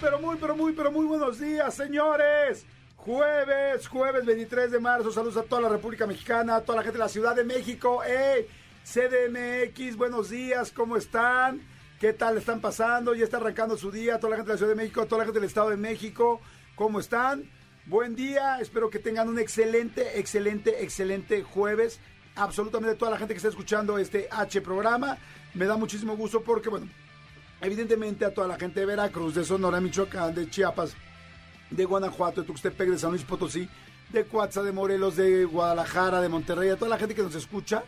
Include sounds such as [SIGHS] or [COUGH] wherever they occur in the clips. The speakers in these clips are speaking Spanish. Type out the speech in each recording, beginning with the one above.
pero muy, pero muy, pero muy buenos días, señores. Jueves, jueves 23 de marzo. Saludos a toda la República Mexicana, a toda la gente de la Ciudad de México. ¡Ey! CDMX, buenos días, ¿cómo están? ¿Qué tal están pasando? Ya está arrancando su día. Toda la gente de la Ciudad de México, toda la gente del Estado de México, ¿cómo están? Buen día, espero que tengan un excelente, excelente, excelente jueves. Absolutamente toda la gente que está escuchando este H programa. Me da muchísimo gusto porque, bueno, evidentemente a toda la gente de Veracruz, de Sonora, Michoacán, de Chiapas, de Guanajuato, de Tuxtepec, de San Luis Potosí, de Coatza, de Morelos, de Guadalajara, de Monterrey, a toda la gente que nos escucha,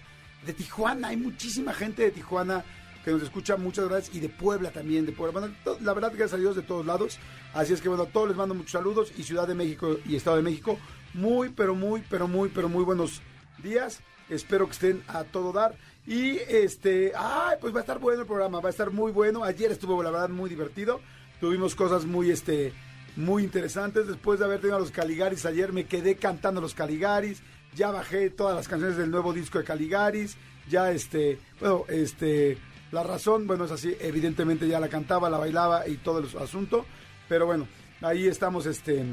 de Tijuana, hay muchísima gente de Tijuana que nos escucha, muchas gracias, y de Puebla también, de Puebla. Bueno, la verdad, gracias a Dios de todos lados. Así es que, bueno, a todos les mando muchos saludos y Ciudad de México y Estado de México, muy, pero muy, pero muy, pero muy buenos días. Espero que estén a todo dar. Y este, ay, pues va a estar bueno el programa, va a estar muy bueno. Ayer estuvo, la verdad, muy divertido. Tuvimos cosas muy, este, muy interesantes. Después de haber tenido a los Caligaris ayer, me quedé cantando los Caligaris. Ya bajé todas las canciones del nuevo disco de Caligaris. Ya, este, bueno, este, la razón, bueno, es así. Evidentemente ya la cantaba, la bailaba y todo el asunto. Pero bueno, ahí estamos, este,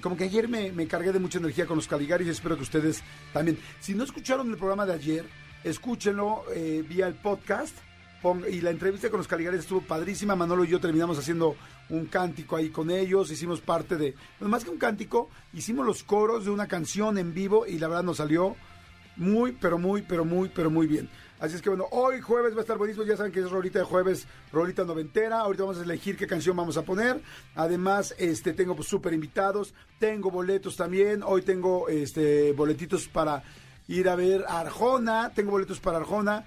como que ayer me, me cargué de mucha energía con los Caligaris y espero que ustedes también. Si no escucharon el programa de ayer, escúchenlo eh, vía el podcast. Y la entrevista con los Caligaris estuvo padrísima. Manolo y yo terminamos haciendo un cántico ahí con ellos. Hicimos parte de, bueno, más que un cántico, hicimos los coros de una canción en vivo y la verdad nos salió muy, pero muy, pero muy, pero muy bien. Así es que bueno, hoy jueves va a estar buenísimo. Ya saben que es rolita de jueves, rolita noventera. Ahorita vamos a elegir qué canción vamos a poner. Además, este, tengo pues, súper invitados. Tengo boletos también. Hoy tengo este, boletitos para ir a ver Arjona. Tengo boletos para Arjona,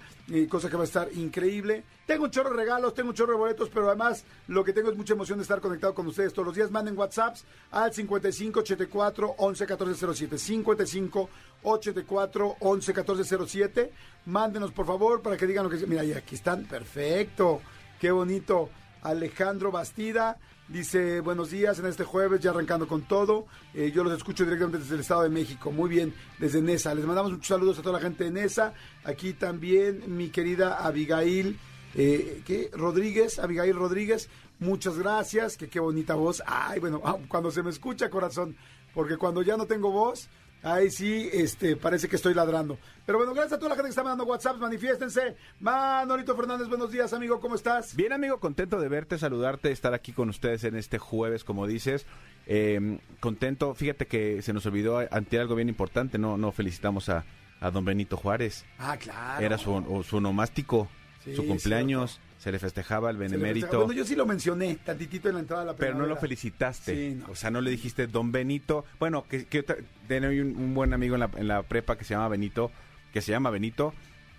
cosa que va a estar increíble. Tengo un chorro de regalos, tengo un chorro de boletos, pero además lo que tengo es mucha emoción de estar conectado con ustedes todos los días. Manden WhatsApps al 55 84 11 14 07. 55 84 11 14 07. Mándenos por favor para que digan lo que. Mira, y aquí están, perfecto. Qué bonito. Alejandro Bastida dice buenos días en este jueves, ya arrancando con todo. Eh, yo los escucho directamente desde el Estado de México. Muy bien, desde Nesa. Les mandamos muchos saludos a toda la gente de Nesa. Aquí también mi querida Abigail. Eh. Rodríguez, Abigail Rodríguez, muchas gracias, que qué bonita voz. Ay, bueno, [LAUGHS] cuando se me escucha corazón, porque cuando ya no tengo voz, Ahí sí, este, parece que estoy ladrando. Pero bueno, gracias a toda la gente que está mandando WhatsApp, manifiéstense. Manolito Fernández, buenos días, amigo, ¿cómo estás? Bien, amigo, contento de verte, saludarte, estar aquí con ustedes en este jueves, como dices. Eh, contento, fíjate que se nos olvidó ante algo bien importante, no, no felicitamos a, a don Benito Juárez. Ah, claro. Era su, su onomástico, Sí, su cumpleaños, se le festejaba el le benemérito. festeja- Bueno, yo sí lo mencioné, tantitito en la entrada de la Pero no lo felicitaste. Sí, no. O sea, no le dijiste don Benito. Bueno, que, que tenía un, un buen amigo en la, en la prepa que se llama Benito, que se llama Benito.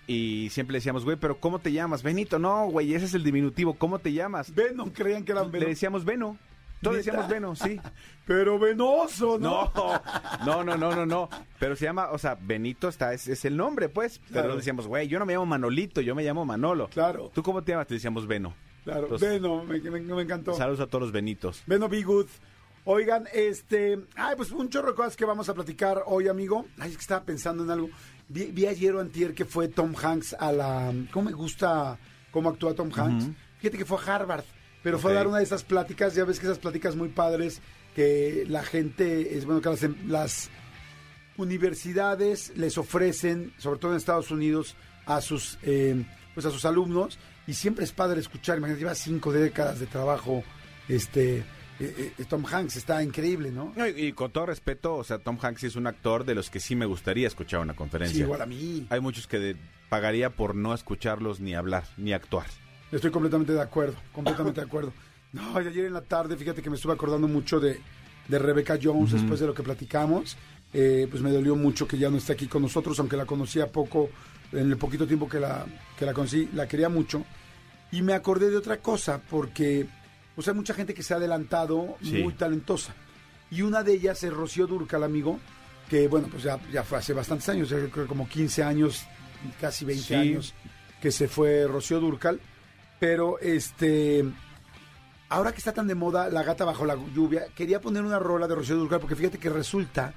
Y siempre le decíamos, güey, pero ¿cómo te llamas? Benito, no, güey, ese es el diminutivo. ¿Cómo te llamas? Ven, no creían que eran Le venos. decíamos Veno. Todos decíamos Veno, sí. [LAUGHS] Pero venoso, ¿no? No, no, no, no, no. Pero se llama, o sea, Benito está, es, es el nombre, pues. Claro. Pero decíamos, güey, yo no me llamo Manolito, yo me llamo Manolo. Claro. ¿Tú cómo te llamas? Te decíamos Veno. Claro, Entonces, Veno, me, me- me encantó. Saludos a todos los Benitos. Veno, be good. Oigan, este, ay, pues un chorro de cosas que vamos a platicar hoy, amigo. Ay, es que estaba pensando en algo. Vi, vi ayer o antier que fue Tom Hanks a la... ¿Cómo me gusta cómo actúa Tom Hanks? Fíjate que fue a Harvard, pero fue a dar una de esas pláticas, ya ves que esas pláticas muy padres, que la gente, es bueno, que las, las universidades les ofrecen, sobre todo en Estados Unidos, a sus, eh, pues a sus alumnos, y siempre es padre escuchar, imagínate, lleva cinco décadas de trabajo, este, eh, eh, Tom Hanks, está increíble, ¿no? No, y, y con todo respeto, o sea, Tom Hanks es un actor de los que sí me gustaría escuchar una Sí, conferencia. igual a mí. Hay muchos que de- pagaría por no escucharlos ni hablar, ni actuar. Estoy completamente de acuerdo, completamente de acuerdo. No, y ayer en la tarde, fíjate que me estuve acordando mucho de, de Rebecca Jones después de lo que platicamos. Eh, pues me dolió mucho que ya no esté aquí con nosotros, aunque la conocía poco, en el poquito tiempo que la, que la conocí, la quería mucho. Y me acordé de otra cosa, porque pues hay mucha gente que se ha adelantado Sí. muy talentosa. Y una de ellas es Rocío Durcal, amigo, que bueno, pues ya, ya fue hace bastantes años, creo que como 15 años, casi 20 Sí. años que se fue Rocío Durcal. Pero este, ahora que está tan de moda La gata bajo la lluvia, quería poner una rola de Rocío Durcal porque fíjate que resulta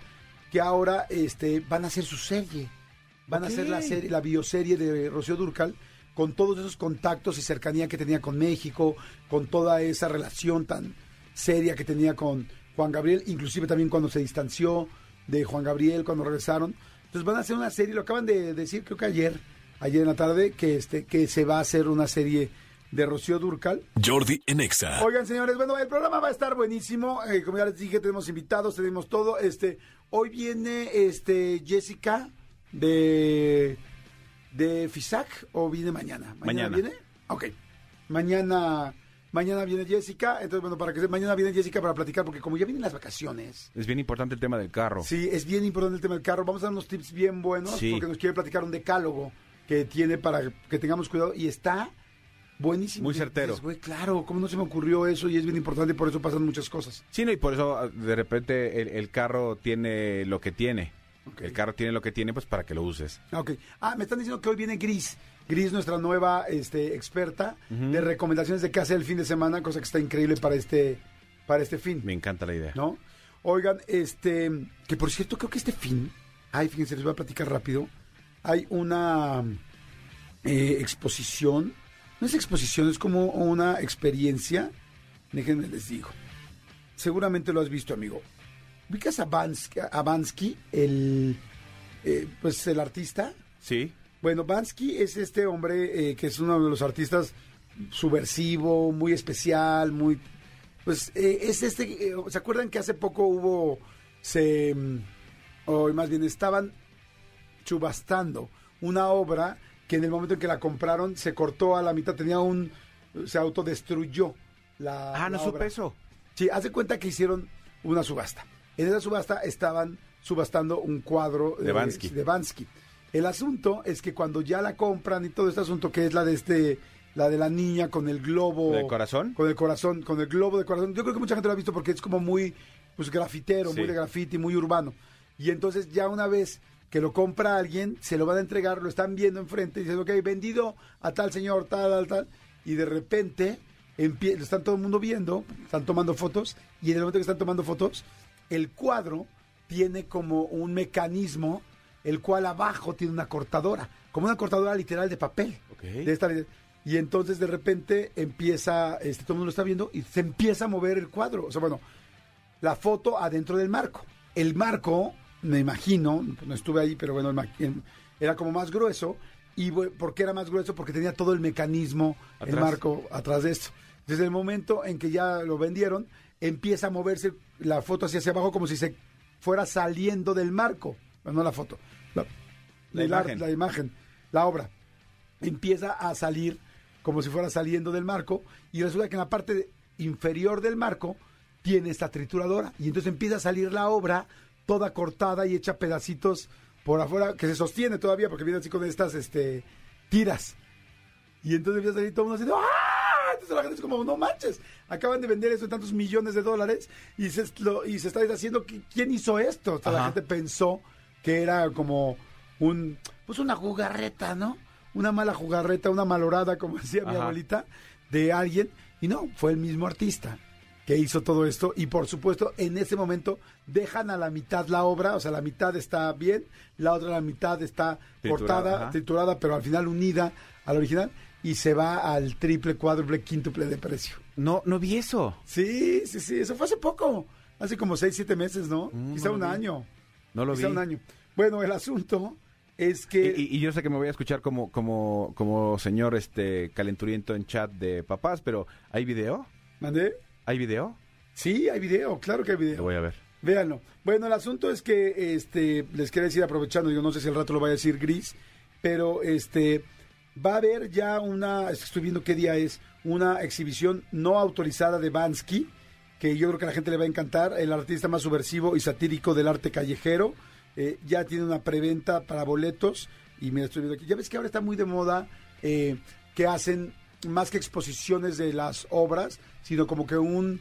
que ahora este, van a hacer su serie. Van a hacer la serie, la bioserie de Rocío Durcal con todos esos contactos y cercanía que tenía con México, con toda esa relación tan seria que tenía con Juan Gabriel, inclusive también cuando se distanció de Juan Gabriel, cuando regresaron. Entonces van a hacer una serie, lo acaban de decir creo que ayer, ayer en la tarde, que este, que se va a hacer una serie de Rocío Durcal. Jordi en Exa. Oigan, señores, bueno, el programa va a estar buenísimo. Eh, como ya les dije, tenemos invitados, tenemos todo. Este, hoy viene este Jessica de de FISAC o viene mañana. Mañana. viene. Ok. Mañana mañana viene Jessica, entonces bueno, para que mañana viene Jessica para platicar porque como ya vienen las vacaciones. Es bien importante el tema del carro. Sí, es bien importante el tema del carro. Vamos a dar unos tips bien buenos Sí. porque nos quiere platicar un decálogo que tiene para que tengamos cuidado y está buenísimo. Muy certero. dices, güey, claro, ¿cómo no se me ocurrió eso? Y es bien importante por eso pasan muchas cosas. Sí, no, y por eso ah, de repente el, el carro tiene lo que tiene. El carro tiene lo que tiene, pues para que lo uses. Ah, Ok. Ah, me están diciendo que hoy viene Gris. Gris, nuestra nueva este, experta de recomendaciones de qué hacer el fin de semana, cosa que está increíble para este, para este fin. Me encanta la idea. ¿No? Oigan, este, que por cierto, creo que este fin, ay, fíjense, les voy a platicar rápido. Hay una eh, exposición, no es exposición, es como una experiencia. Déjenme les digo. Seguramente lo has visto, amigo. ¿Ubicas a Bansky, a Bansky, el, eh, pues el artista? Sí. Bueno, Bansky es este hombre eh, que es uno de los artistas subversivo, muy especial, muy... Pues eh, es este... ¿Se acuerdan que hace poco hubo... Se... mm, O más bien estaban subastando una obra que en el momento en que la compraron se cortó a la mitad, tenía un... Se autodestruyó la... Ah, no la supe obra. eso. Sí, hace cuenta que hicieron una subasta. En esa subasta estaban subastando un cuadro De Bansky. de Bansky. El asunto es que cuando ya la compran y todo este asunto que es la de este la de la niña con el globo ¿Del corazón? con el corazón, con el globo de corazón. Yo creo que mucha gente lo ha visto porque es como muy pues grafitero, Sí. muy de graffiti, muy urbano. Y entonces ya una vez que lo compra alguien, se lo van a entregar, lo están viendo enfrente y dicen, ok, vendido a tal señor, tal, tal, tal. Y de repente lo están todo el mundo viendo, están tomando fotos, y en el momento que están tomando fotos, el cuadro tiene como un mecanismo, el cual abajo tiene una cortadora, como una cortadora literal de papel. De esta- y entonces de repente empieza, este, todo el mundo lo está viendo y se empieza a mover el cuadro. O sea, bueno, la foto adentro del marco. El marco, me imagino, no estuve ahí, pero bueno, era como más grueso. ¿Y por qué era más grueso? Porque tenía todo el mecanismo, el Atrás. marco atrás de esto. Desde el momento en que ya lo vendieron, empieza a moverse la foto hacia, hacia abajo como si se fuera saliendo del marco. No la foto, la, La el imagen. la imagen, la obra. Empieza a salir como si fuera saliendo del marco y resulta que en la parte inferior del marco tiene esta trituradora y entonces empieza a salir la obra toda cortada y hecha pedacitos por afuera que se sostiene todavía porque viene así con estas este tiras. Y entonces empieza a salir todo el mundo así ¡ah! entonces la gente es como no manches acaban de vender eso en tantos millones de dólares y se, lo- y se está haciendo quién hizo esto o sea, la gente pensó que era como un pues una jugarreta no una mala jugarreta una malorada como decía mi abuelita de alguien y no fue el mismo artista que hizo todo esto y por supuesto en ese momento dejan a la mitad la obra, o sea, la mitad está bien, la otra la mitad está Triturada, cortada, ajá. triturada, pero al final unida al original y se va al triple, cuádruple, quíntuple de precio. No, no vi eso. Sí, sí, sí, eso fue hace poco, hace como seis, siete meses, ¿no? Mm, Quizá no un vi. año. No lo Quizá vi. un año. Bueno, el asunto es que... Y, y- y yo sé que me voy a escuchar como, como, como señor este calenturiento en chat de papás, pero ¿hay video? ¿Mandé? ¿Hay video? Sí, hay video, claro que hay video. Lo voy a ver. Véanlo. Bueno, el asunto es que este les quería decir aprovechando, yo no sé si al rato lo vaya a decir Gris, pero este va a haber ya una, estoy viendo qué día es, una exhibición no autorizada de Bansky, que yo creo que a la gente le va a encantar, el artista más subversivo y satírico del arte callejero, eh, ya tiene una preventa para boletos y mira, estoy viendo aquí, ya ves que ahora está muy de moda eh, que hacen más que exposiciones de las obras, sino como que un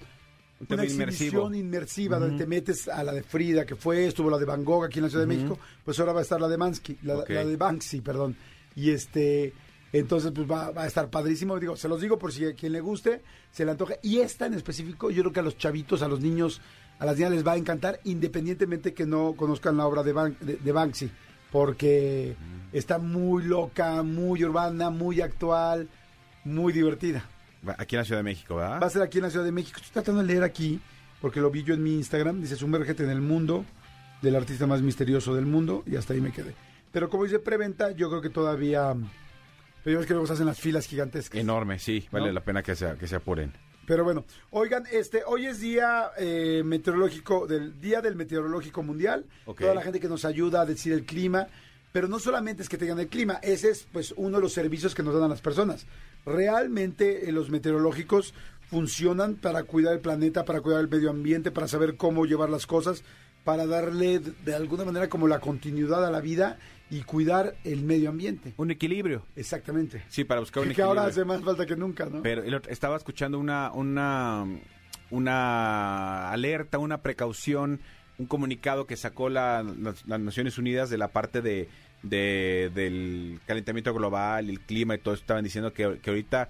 una inmersivo. exhibición inmersiva donde te metes a la de Frida, que fue, estuvo la de Van Gogh aquí en la Ciudad de México, pues ahora va a estar la de Mansky, la, de Banksy, perdón. Y este, entonces pues va, va a estar padrísimo. Digo, se los digo por si a quien le guste, se le antoje. Y esta en específico, yo creo que a los chavitos, a los niños, a las niñas les va a encantar, independientemente que no conozcan la obra de, Ban- de, de Banksy, porque está muy loca, muy urbana, muy actual, muy divertida. Aquí en la Ciudad de México, ¿verdad? Va a ser aquí en la Ciudad de México. Estoy tratando de leer aquí, porque lo vi yo en mi Instagram. Dice, sumérgete en el mundo del artista más misterioso del mundo. Y hasta ahí me quedé. Pero como dice preventa, yo creo que todavía... Pero que luego se hacen las filas gigantescas. Enorme, sí. Vale ¿No? la pena que se, que se apuren. Pero bueno, oigan, este, hoy es día eh, meteorológico, del Día del Meteorológico Mundial. Ok. Toda la gente que nos ayuda a decir el clima. Pero no solamente es que tengan el clima, ese es pues uno de los servicios que nos dan a las personas. Realmente eh, los meteorológicos funcionan para cuidar el planeta, para cuidar el medio ambiente, para saber cómo llevar las cosas, para darle de alguna manera como la continuidad a la vida y cuidar el medio ambiente. Un equilibrio. Exactamente. Sí, para buscar un Que, que equilibrio. ahora hace más falta que nunca, ¿no? Pero el otro- estaba escuchando una, una, una alerta, una precaución, un comunicado que sacó la- las, las Naciones Unidas de la parte de, de- del calentamiento global, el clima y todo eso. Estaban diciendo que, que ahorita,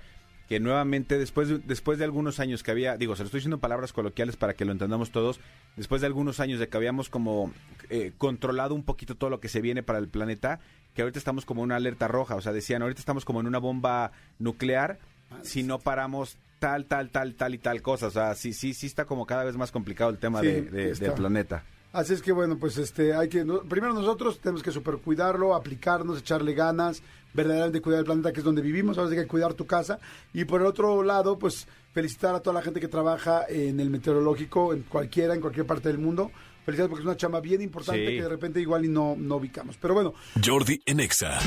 que nuevamente, después de, después de algunos años que había, digo, se lo estoy diciendo en palabras coloquiales para que lo entendamos todos, después de algunos años de que habíamos como eh, controlado un poquito todo lo que se viene para el planeta, que ahorita estamos como en una alerta roja, o sea, decían, ahorita estamos como en una bomba nuclear, si no paramos tal, tal, tal, tal y tal cosa, o sea, sí, sí, sí está como cada vez más complicado el tema Sí, de- del planeta. Así es que bueno, pues este hay que no- primero nosotros tenemos que super cuidarlo, aplicarnos, echarle ganas, verdaderamente cuidar el planeta que es donde vivimos, ahora sí que hay que cuidar tu casa y por el otro lado, pues felicitar a toda la gente que trabaja en el meteorológico en cualquiera en cualquier parte del mundo. Felicidades porque es una chamba bien importante Sí. que de repente igual y no no ubicamos. Pero bueno, Jordi en Exa.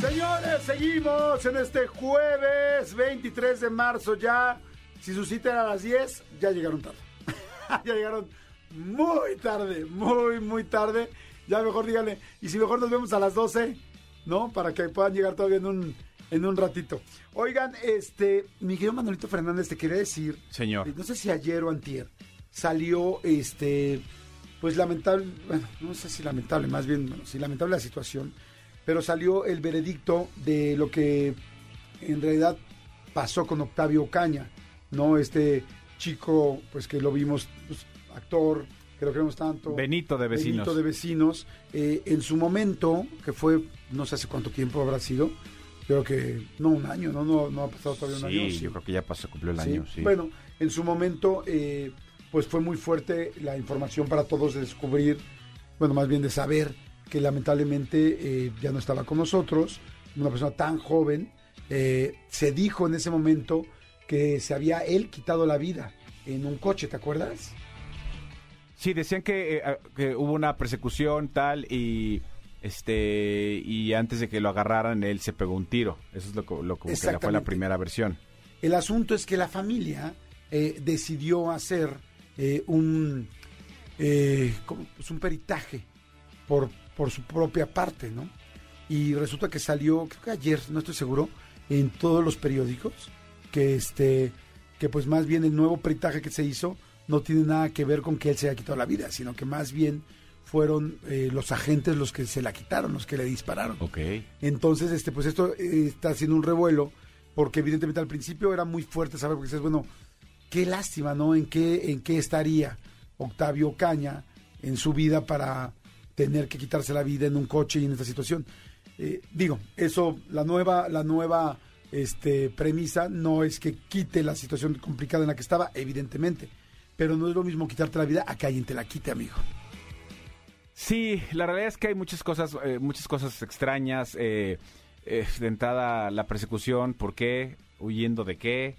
Señores, seguimos en este jueves 23 de marzo ya. Si su cita era a las 10, ya llegaron tarde. [LAUGHS] ya llegaron muy tarde, muy, muy tarde. Ya mejor díganle, y si mejor nos vemos a las 12, ¿no? Para que puedan llegar todavía en un, en un ratito. Oigan, este, mi querido Manolito Fernández, te quería decir, Señor. eh, no sé si ayer o antier, salió, este, pues lamentable, bueno, no sé si lamentable, más bien, bueno, sí lamentable la situación, pero salió el veredicto de lo que en realidad pasó con Octavio Caña, ¿no? Este chico, pues que lo vimos, pues, actor, que lo queremos tanto. Benito de Vecinos. Benito de Vecinos. eh, en su momento, que fue, no sé hace cuánto tiempo habrá sido, creo que, no un año, no, no, no ha pasado todavía un Sí, año. yo creo que ya pasó, cumplió el Sí. año, sí. Bueno, en su momento, eh, pues fue muy fuerte la información para todos de descubrir, bueno, más bien de saber que lamentablemente eh, ya no estaba con nosotros, una persona tan joven. Eh, se dijo en ese momento que se había él quitado la vida en un coche, ¿te acuerdas? Sí, decían que, eh, ah, que hubo una persecución tal y este y antes de que lo agarraran él se pegó un tiro. Eso es lo, lo como que fue la primera versión. El asunto es que la familia eh, decidió hacer eh, un, eh, como, pues, un peritaje por, por su propia parte, ¿no? Y resulta que salió, creo que ayer, no estoy seguro, en todos los periódicos, que este, que pues más bien el nuevo peritaje que se hizo no tiene nada que ver con que él se haya quitado la vida, sino que más bien fueron eh, los agentes los que se la quitaron, los que le dispararon. Ok. Entonces, este, pues esto eh, está haciendo un revuelo, porque evidentemente al principio era muy fuerte saber, porque dices, bueno, qué lástima, ¿no? ¿En qué, en qué estaría Octavio Caña en su vida para tener que quitarse la vida en un coche y en esta situación? Eh, digo, eso, la nueva, la nueva este, premisa no es que quite la situación complicada en la que estaba, evidentemente, pero no es lo mismo quitarte la vida a que alguien te la quite, amigo. Sí, la realidad es que hay muchas cosas, eh, muchas cosas extrañas. eh, eh, de entrada, la persecución, ¿por qué? ¿Huyendo de qué?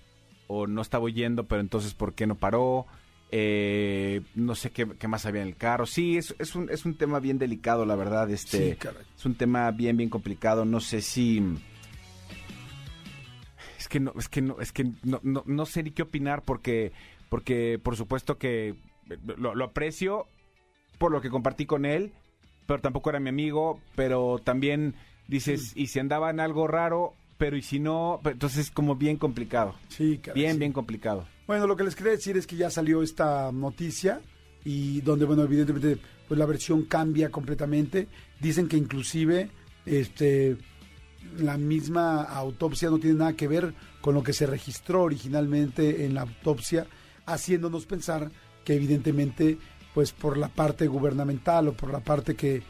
¿O no estaba huyendo, pero entonces por qué no paró? Eh, no sé qué, qué más había en el carro. Sí, es, es, un, es un tema bien delicado, la verdad. Este, Sí, caray. es un tema bien, bien complicado. No sé si... Es que no, es que no, es que no, no, no sé ni qué opinar porque, porque por supuesto que lo, lo aprecio por lo que compartí con él, pero tampoco era mi amigo, pero también dices, y si andaba en algo raro, pero y si no, entonces es como bien complicado. Sí, caray, Bien, sí. bien complicado. Bueno, lo que les quería decir es que ya salió esta noticia y donde, bueno, evidentemente, pues la versión cambia completamente. Dicen que inclusive, este, la misma autopsia no tiene nada que ver con lo que se registró originalmente en la autopsia, haciéndonos pensar que evidentemente, pues por la parte gubernamental o por la parte que,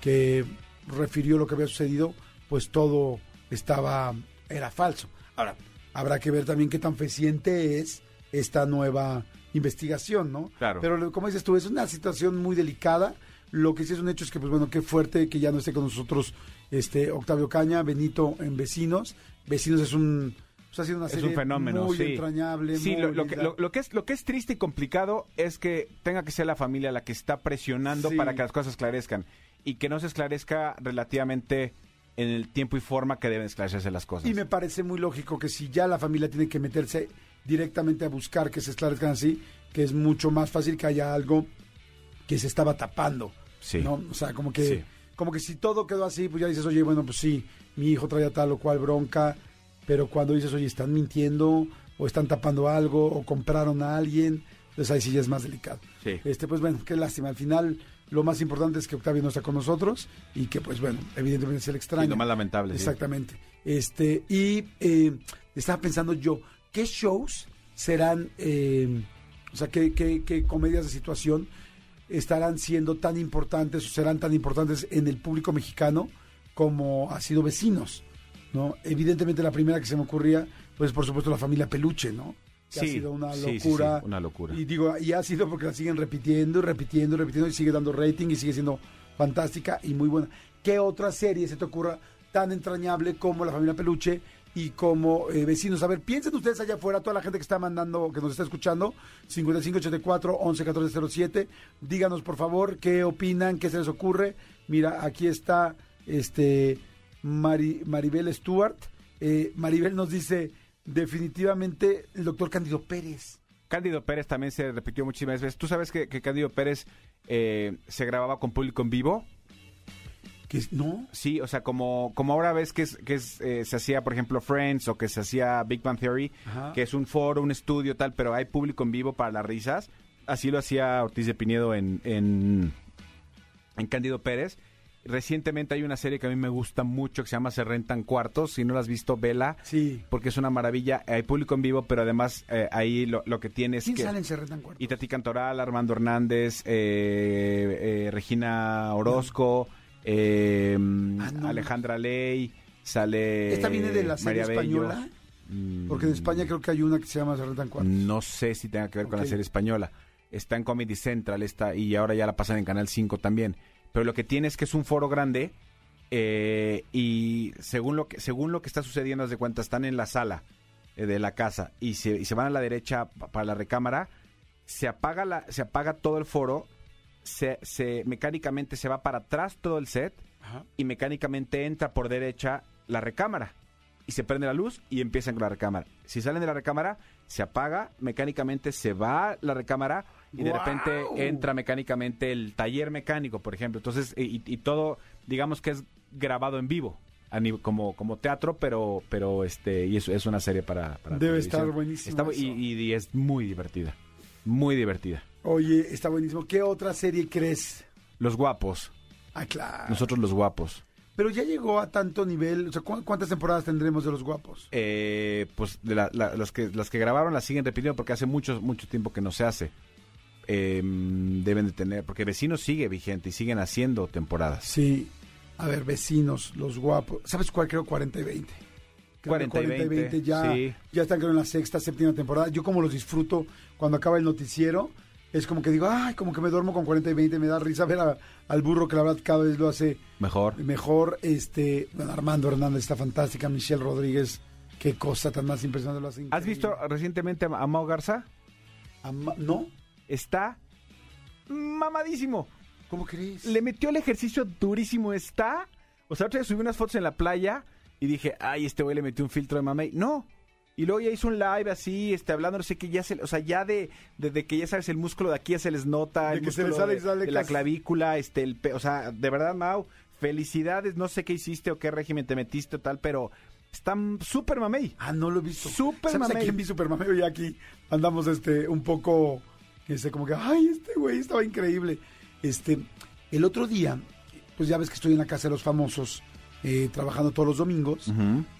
que refirió lo que había sucedido, pues todo estaba, era falso. Ahora, habrá que ver también qué tan fehaciente es esta nueva investigación, ¿no? Claro. Pero como dices tú, es una situación muy delicada. Lo que sí es un hecho es que, pues bueno, qué fuerte que ya no esté con nosotros este Octavio Caña, Benito en Vecinos. Vecinos es un, pues ha sido una Es serie un fenómeno, muy sí. entrañable. Sí, muy lo, lo que, lo- lo que es, lo que es triste y complicado es que tenga que ser la familia la que está presionando Sí. para que las cosas esclarezcan y que no se esclarezca relativamente en el tiempo y forma que deben esclarecerse las cosas. Y me parece muy lógico que si ya la familia tiene que meterse directamente a buscar que se esclarezcan así, que es mucho más fácil que haya algo que se estaba tapando. Sí. ¿no? O sea, como que, Sí. como que si todo quedó así, pues ya dices, oye, bueno, pues sí, mi hijo traía tal o cual bronca, pero cuando dices, oye, están mintiendo, o están tapando algo, o compraron a alguien, pues ahí sí ya es más delicado. Sí. Este, pues bueno, qué lástima. Al final, lo más importante es que Octavio no está con nosotros y que, pues bueno, evidentemente se le extraña. Sí, lo más lamentable, sí. Exactamente. Este, y eh, estaba pensando yo, ¿qué shows serán, eh, o sea, qué, qué- qué comedias de situación estarán siendo tan importantes o serán tan importantes en el público mexicano como ha sido Vecinos? ¿No? Evidentemente la primera que se me ocurría, pues por supuesto la familia Peluche, ¿no? Que ha Sí, sido una sí, sí, sí, locura. una locura. Y digo, y ha sido porque la siguen repitiendo y repitiendo y repitiendo y sigue dando rating y sigue siendo fantástica y muy buena. ¿Qué otra serie se te ocurra tan entrañable como La Familia Peluche y como eh, Vecinos? A ver, piensen ustedes allá afuera, toda la gente que está mandando, que nos está escuchando, 5584 111407 díganos por favor qué opinan, qué se les ocurre. Mira, aquí está este Mari- Maribel Stewart. Eh, Maribel nos dice definitivamente el doctor Cándido Pérez. Cándido Pérez también se repitió muchísimas veces. ¿Tú sabes que, que Cándido Pérez eh, se grababa con público en vivo? Que no, Sí, o sea, como, como ahora ves que, es, que es, eh, se hacía, por ejemplo, Friends o que se hacía Big Bang Theory, Ajá. que es un foro, un estudio, tal, pero hay público en vivo para las risas. Así lo hacía Ortiz de Pinedo en, en, en Cándido Pérez. Recientemente hay una serie que a mí me gusta mucho que se llama Se Rentan Cuartos. Si no la has visto, vela. sí. Porque es una maravilla. Hay público en vivo, pero además eh, ahí lo, lo que tiene es ¿Quién que... sale en Serretan Cuarto? Itati Cantoral, Armando Hernández, eh, eh, Regina Orozco, eh, Ah, no. Alejandra Ley, sale ¿Esta viene de la serie María española? Mm, Porque en España creo que hay una que se llama Serretan Cuarto. No sé si tenga que ver con la serie española. Está en Comedy Central está, y ahora ya la pasan en Canal 5 también. Pero lo que tiene es que es un foro grande eh, y según lo que según lo que está sucediendo, haz de cuenta, están en la sala eh, de la casa y se, y se van a la derecha pa- para la recámara, se apaga, la, se apaga todo el foro, se, se mecánicamente se va para atrás todo el set Ajá. y mecánicamente entra por derecha la recámara. Y se prende la luz y empiezan con la recámara. Si salen de la recámara, se apaga, mecánicamente se va la recámara y de repente entra mecánicamente el taller mecánico, por ejemplo. Entonces, y, y todo, digamos que es grabado en vivo, como, como teatro, pero, pero este, y es, es una serie para, para Debe televisión. estar buenísimo Está y, eso. y- y es muy divertida, muy divertida. Oye, está buenísimo. ¿Qué otra serie crees? Los guapos, Ah, claro. nosotros los guapos. Pero ya llegó a tanto nivel. O sea, ¿cu- ¿cuántas temporadas tendremos de los guapos? eh, pues de la- la- los que las que grabaron las siguen repitiendo porque hace mucho mucho tiempo que no se hace Eh, deben de tener porque vecinos sigue vigente y siguen haciendo temporadas Sí. A ver, vecinos, los guapos. ¿Sabes cuál creo? 40 y 20. Creo que 40 y 20, ya, sí. ya están creo en la sexta, séptima temporada. Yo como los disfruto cuando acaba el noticiero, es como que digo, ay, como que me duermo con 40 y 20, me da risa ver a- al burro que la verdad cada vez lo hace mejor mejor. Este, bueno, Armando Hernández está fantástica, Michelle Rodríguez, qué cosa tan más impresionante lo hace. has visto recientemente a Mao Garza ¿No? Está mamadísimo ¿Cómo crees? le metió el ejercicio durísimo está o sea otra vez subí unas fotos en la playa y dije ay este güey le metió un filtro de mamey no y luego ya hizo un live así, este, hablando, no sé qué, ya se, o sea, ya de, de, de que ya sabes, el músculo de aquí ya se les nota, De el que se les músculo sale- de, sale de la clavícula, este, el, pe- o sea, de verdad, Mau, felicidades, no sé qué hiciste o qué régimen te metiste o tal, pero Está súper mamey. Ah, no lo he visto. Súper ¿Sabes a mamey. quién vi super mamey? Y aquí andamos este, un poco, este, como que, ay, este güey estaba increíble. Este, el otro día, pues ya ves que estoy en la casa de los famosos, eh, trabajando todos los domingos,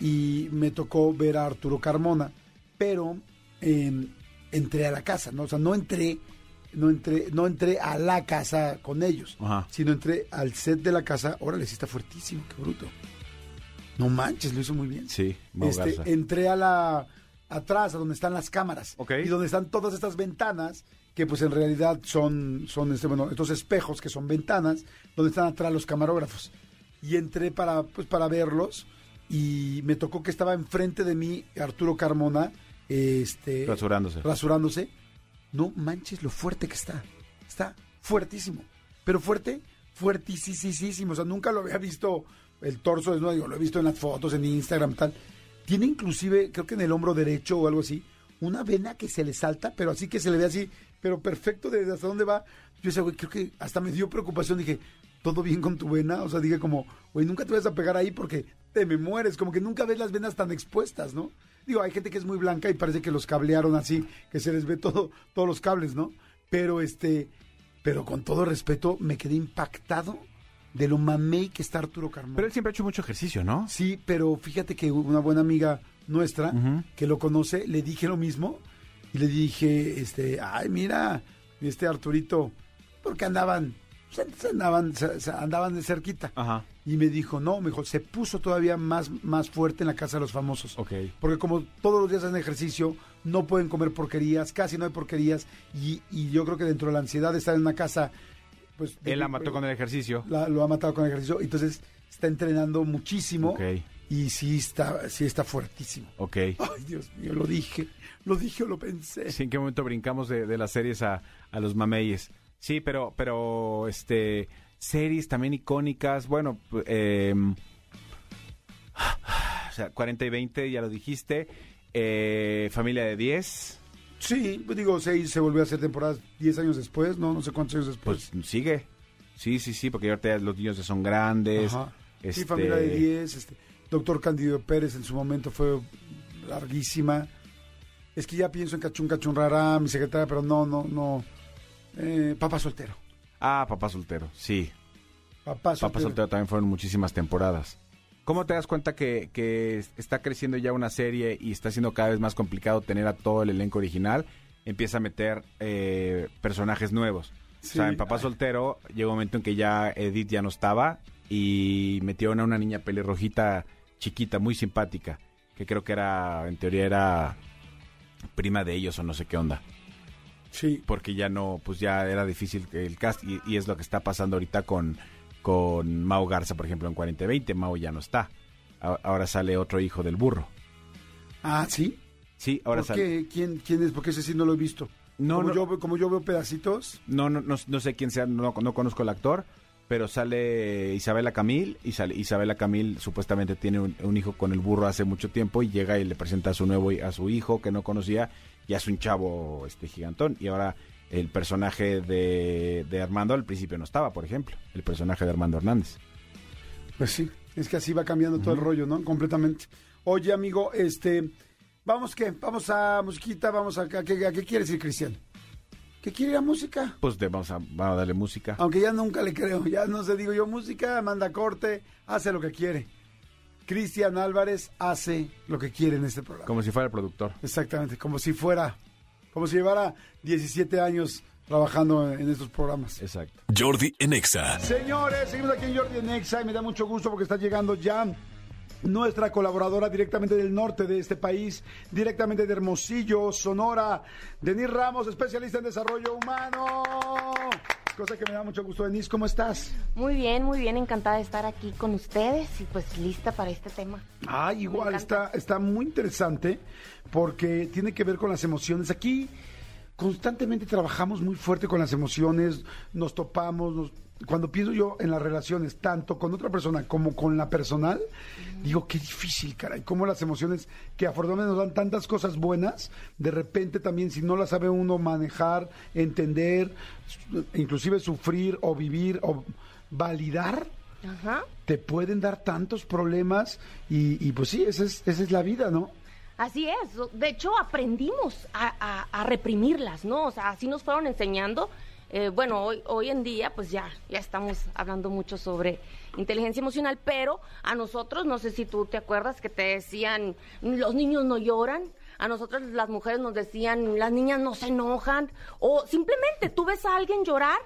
y me tocó ver a Arturo Carmona, pero eh, entré a la casa, ¿no? O sea, no entré, no entré, no entré a la casa con ellos, sino entré al set de la casa. Órale, sí está fuertísimo, qué bruto. No manches, lo hizo muy bien. Sí, Este, entré a la atrás, a donde están las cámaras. Y donde están todas estas ventanas, que pues en realidad son, son este, bueno, estos espejos que son ventanas, donde están atrás los camarógrafos. Y entré para, pues, para verlos. Y me tocó que estaba enfrente de mí Arturo Carmona, este, Rasurándose. rasurándose. No manches lo fuerte que está. Está fuertísimo. Pero fuerte, fuertísimo. O sea, nunca lo había visto el torso desnudo. Digo, lo he visto en las fotos, en Instagram, tal. Tiene inclusive, creo que en el hombro derecho o algo así, una vena que se le salta, pero así que se le ve así, pero perfecto de hasta dónde va. Yo decía, güey, creo que hasta me dio preocupación. Dije, ¿todo bien con tu vena? O sea, dije como, güey, nunca te vas a pegar ahí porque te me mueres. Como que nunca ves las venas tan expuestas, ¿no? Digo, hay gente que es muy blanca y parece que los cablearon así, que se les ve todo, todos los cables, ¿no? Pero este, pero con todo respeto, me quedé impactado de lo mamey que está Arturo Carmona. Pero él siempre ha hecho mucho ejercicio, ¿no? Sí, pero fíjate que una buena amiga nuestra que lo conoce, le dije lo mismo y le dije, este, ay, mira, este Arturito, porque andaban, andaban, andaban de cerquita. Ajá. Y me dijo, no, me dijo, se puso todavía más, más fuerte en la casa de los famosos. Ok. Porque como todos los días hacen ejercicio, no pueden comer porquerías, casi no hay porquerías. Y, y yo creo que dentro de la ansiedad de estar en una casa, pues... Él la mató con el ejercicio. la- lo ha matado con el ejercicio. Entonces está entrenando muchísimo. Ok. Y sí está, sí está fuertísimo. Ok. Ay, Dios mío, lo dije. Lo dije o lo pensé. Sí, ¿En qué momento brincamos de, de las series a, a los mameyes? Sí, pero, pero, este, series también icónicas. Bueno, eh, [SIGHS] o sea, 40 y 20, ya lo dijiste. Eh, Familia de 10, Sí, pues digo, seis se volvió a hacer temporadas 10 años después, ¿no? No sé cuántos años después. pues sigue. Sí, sí, sí, porque ahorita ya los niños ya son grandes. Ajá. Sí, Este, familia de 10. Este, Doctor Candido Pérez en su momento fue larguísima. Es que ya pienso en Cachún Rara, mi secretaria, pero no, no, no. Eh, papá soltero. Ah, Papá Soltero, sí. Papá soltero. Papá Soltero también fueron muchísimas temporadas. ¿Cómo te das cuenta que, que está creciendo ya una serie y está siendo cada vez más complicado tener a todo el elenco original? Empieza a meter eh, personajes nuevos. Sí. O sea, en Papá Ay. Soltero llegó un momento en que ya Edith ya no estaba y metieron a una niña pelirrojita chiquita, muy simpática, que creo que era, en teoría era prima de ellos o no sé qué onda Sí. porque ya no, pues ya era difícil el cast y, y es lo que está pasando ahorita con, con Mao Garza, por ejemplo, en 4020, Mao ya no está. A- Ahora sale otro hijo del burro. Ah, ¿sí? Sí, ahora ¿Por sale. qué? ¿Quién, ¿Quién es? Porque ese sí no lo he visto. No, como, no. Yo, como yo veo pedacitos. No, no, no, no sé quién sea, no, no conozco el actor, pero sale Isabela Camil y sale Isabela Camil supuestamente tiene un, un hijo con el burro hace mucho tiempo y llega y le presenta a su nuevo a su hijo que no conocía y es un chavo este gigantón y ahora el personaje de, de Armando al principio no estaba, por ejemplo, el personaje de Armando Hernández. Pues sí, es que así va cambiando todo el rollo, ¿no? Completamente. Oye, amigo, este, vamos qué, vamos a musiquita, vamos a, a, qué, a qué quieres ir, Cristian? ¿Qué quiere ir a música? Pues de- vamos, a, vamos a darle música. Aunque ya nunca le creo, ya no sé, digo yo, música, manda corte, hace lo que quiere. Cristian Álvarez hace lo que quiere en este programa. Como si fuera el productor. Exactamente, como si fuera, como si llevara 17 años trabajando en estos programas. Exacto. Jordi en Exa. Señores, seguimos aquí en Jordi en Exa y me da mucho gusto porque está llegando ya nuestra colaboradora directamente del norte de este país, directamente de Hermosillo, Sonora, Denis Ramos, especialista en desarrollo humano. Cosa que me da mucho gusto. Denis, ¿cómo estás? Muy bien, muy bien, encantada de estar aquí con ustedes y pues lista para este tema. Ah, igual está, está muy interesante porque tiene que ver con las emociones. Aquí constantemente trabajamos muy fuerte con las emociones, nos topamos, nos- cuando pienso yo en las relaciones, tanto con otra persona como con la personal, digo, qué difícil, caray, cómo las emociones que afortunadamente nos dan tantas cosas buenas, de repente también si no las sabe uno manejar, entender, inclusive sufrir o vivir o validar, Ajá. te pueden dar tantos problemas y, y pues sí, esa es, esa es la vida, ¿no? Así es. De hecho, aprendimos a, a- a reprimirlas, ¿no? O sea, así nos fueron enseñando. Eh, bueno, hoy, hoy en día, pues ya, ya estamos hablando mucho sobre inteligencia emocional, pero a nosotros, no sé si tú te acuerdas que te decían, los niños no lloran. A nosotros las mujeres nos decían, las niñas no se enojan. O simplemente tú ves a alguien llorar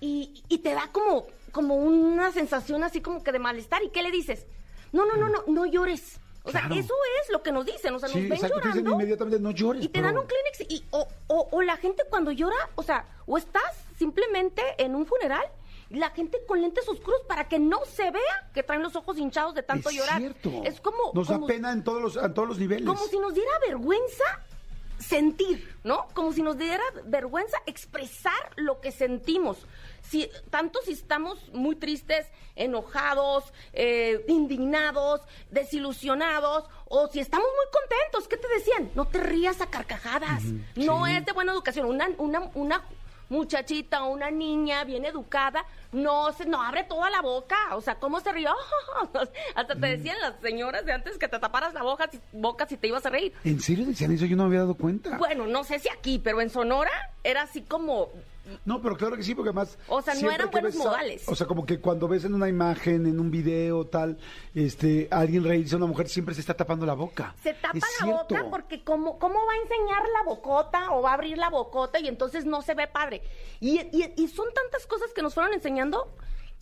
y, y te da como, como una sensación así como que de malestar. ¿Y qué le dices? No, no, no, no, no llores. O Claro. sea, eso es lo que nos dicen. O sea, Sí, nos ven exacto, te dicen llorando. inmediatamente, no llores, Y te pero- dan un Kleenex. Y, o, o, o la gente cuando llora, o sea, o estás simplemente en un funeral, la gente con lentes oscuros para que no se vea que traen los ojos hinchados de tanto es llorar. cierto. Es como. Nos da como- pena en todos los, a todos los niveles. como si nos diera vergüenza sentir, ¿no? Como si nos diera vergüenza expresar lo que sentimos. Si, tanto si estamos muy tristes, enojados, eh, indignados, desilusionados, o si estamos muy contentos, ¿qué te decían? No te rías a carcajadas. No es de buena educación. Una, una, una muchachita una niña bien educada no se no abre toda la boca o sea cómo se rió [LAUGHS] hasta te decían las señoras de antes que te taparas la boca boca si te ibas a reír ¿En serio decían eso? Yo no me había dado cuenta. bueno no sé si aquí pero en Sonora era así como No, pero claro que sí, porque además... O sea, no eran buenos a- modales. o sea, como que cuando ves en una imagen, en un video, tal, este, alguien reírse, una mujer siempre se está tapando la boca. se tapa Es la cierto. boca porque cómo, cómo va a enseñar la bocota o va a abrir la bocota y entonces no se ve padre. Y, y- y son tantas cosas que nos fueron enseñando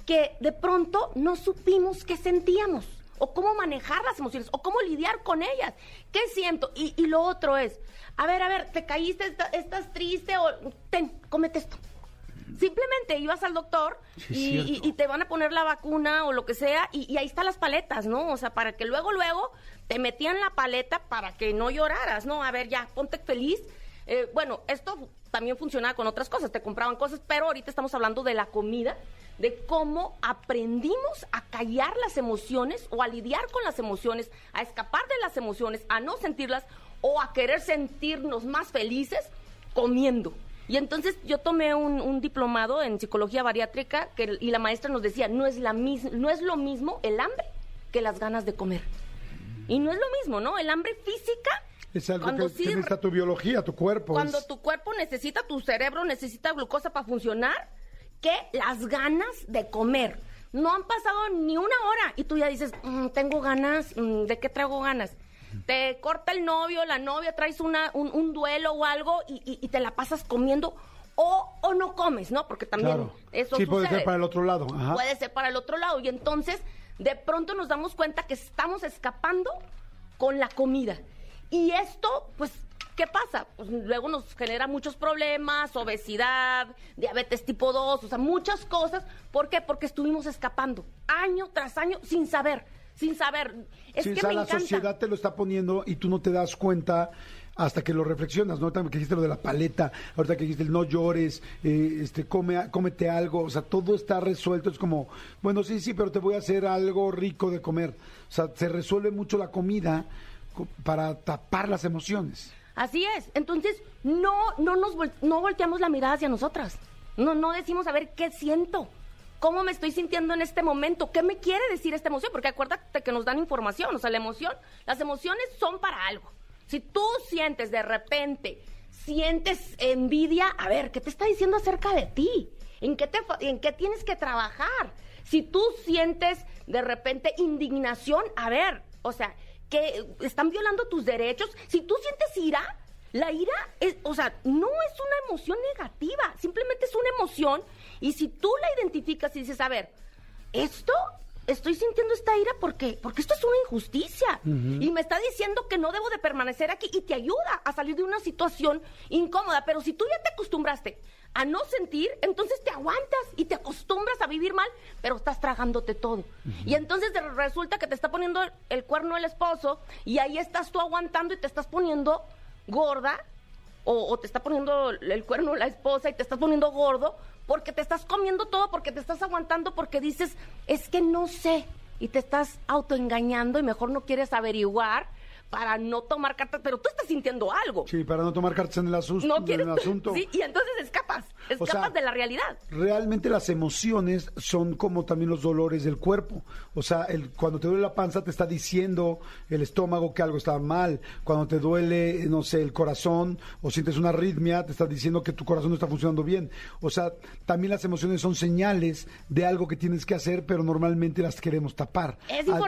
que de pronto no supimos qué sentíamos o cómo manejar las emociones o cómo lidiar con ellas. ¿Qué siento? Y, y lo otro es, a ver, a ver, te caíste, está- estás triste o ten, cómete esto. Simplemente ibas al doctor Sí, y, y- cierto. y te van a poner la vacuna o lo que sea y, y ahí están las paletas, ¿no? O sea, para que luego, luego te metían la paleta para que no lloraras, ¿no? A ver, ya, ponte feliz. Eh, bueno, esto también funcionaba con otras cosas, te compraban cosas, pero ahorita estamos hablando de la comida, de cómo aprendimos a callar las emociones o a lidiar con las emociones, a escapar de las emociones, a no sentirlas o a querer sentirnos más felices comiendo. Y entonces yo tomé un, diplomado en psicología bariátrica que, y la maestra nos decía, no es, la mis- no es lo mismo el hambre que las ganas de comer. Y no es lo mismo, ¿no? El hambre física... Es algo cuando que, sí que necesita tu biología, tu cuerpo. cuando es- tu cuerpo necesita, tu cerebro necesita glucosa para funcionar, que las ganas de comer. No han pasado ni una hora y tú ya dices, "Mm, tengo ganas, mm, ¿de qué traigo ganas? Te corta el novio, la novia, traes una, un, un duelo o algo y, y- y te la pasas comiendo o, o no comes, ¿no? Porque también Claro. eso sí, puede sucede. ser para el otro lado. Ajá. Puede ser para el otro lado. Y entonces, de pronto nos damos cuenta que estamos escapando con la comida. Y esto, pues, ¿qué pasa? Pues luego nos genera muchos problemas, obesidad, diabetes tipo 2, o sea, muchas cosas. ¿Por qué? Porque estuvimos escapando año tras año sin saber, sin saber. Es Sí, que o sea, me la encanta. sociedad te lo está poniendo y tú no te das cuenta hasta que lo reflexionas, ¿no? También que dijiste lo de la paleta, ahorita que dijiste el no llores, eh, este, come, cómete algo, o sea, todo está resuelto, es como, bueno, sí, sí, pero te voy a hacer algo rico de comer. O sea, se resuelve mucho la comida co- para tapar las emociones. Así es. Entonces, no, no nos vol- no volteamos la mirada hacia nosotras. No, no decimos a ver qué siento. ¿Cómo me estoy sintiendo en este momento? ¿Qué me quiere decir esta emoción? Porque acuérdate que nos dan información, o sea, la emoción, las emociones son para algo. Si tú sientes de repente, sientes envidia, a ver, ¿qué te está diciendo acerca de ti? ¿En qué, te, en qué tienes que trabajar? Si tú sientes de repente indignación, a ver, o sea, que están violando tus derechos. Si tú sientes ira, la ira es, o sea, no es una emoción negativa, simplemente es una emoción. Y si tú la identificas y dices, a ver, esto, estoy sintiendo esta ira porque, porque esto es una injusticia. Y me está diciendo que no debo de permanecer aquí y te ayuda a salir de una situación incómoda. Pero si tú ya te acostumbraste a no sentir, entonces te aguantas y te acostumbras a vivir mal, pero estás tragándote todo. Y entonces resulta que te está poniendo el, el cuerno el esposo y ahí estás tú aguantando y te estás poniendo gorda o, o te está poniendo el cuerno la esposa y te estás poniendo gordo porque te estás comiendo todo, porque te estás aguantando, porque dices, es que no sé, y te estás autoengañando y mejor no quieres averiguar para no tomar cartas, pero tú estás sintiendo algo. Sí, para no tomar cartas en el, asus- no en quieres. el [LAUGHS] asunto. Sí, y entonces escapas, escapas sea, de la realidad. Realmente las emociones son como también los dolores del cuerpo. O sea, el, cuando te duele la panza te está diciendo el estómago que algo está mal. Cuando te duele, no sé, el corazón o sientes una arritmia, te está diciendo que tu corazón no está funcionando bien. O sea, también las emociones son señales de algo que tienes que hacer, pero normalmente las queremos tapar. Es Al-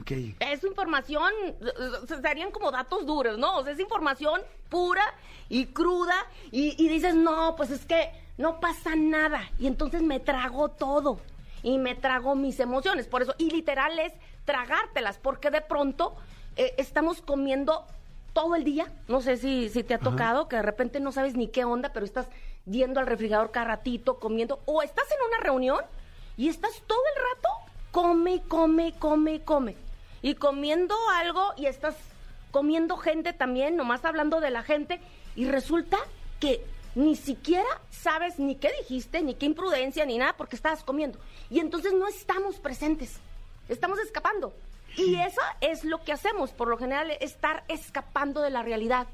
información. Ok. Es información, eh, serían como datos duros, ¿no? O sea, es información pura y cruda y, y dices, no, pues es que no pasa nada. Y entonces me trago todo y me trago mis emociones. Por eso, y literal es tragártelas, porque de pronto eh, estamos comiendo todo el día. No sé si, si te ha tocado que de repente no sabes ni qué onda, pero estás yendo al refrigerador cada ratito, comiendo, o estás en una reunión y estás todo el rato come, come, come, come. Y comiendo algo y estás comiendo gente también, nomás hablando de la gente, y resulta que ni siquiera sabes ni qué dijiste, ni qué imprudencia, ni nada, porque estabas comiendo. Y entonces no estamos presentes, estamos escapando. Y eso es lo que hacemos, por lo general, estar escapando de la realidad.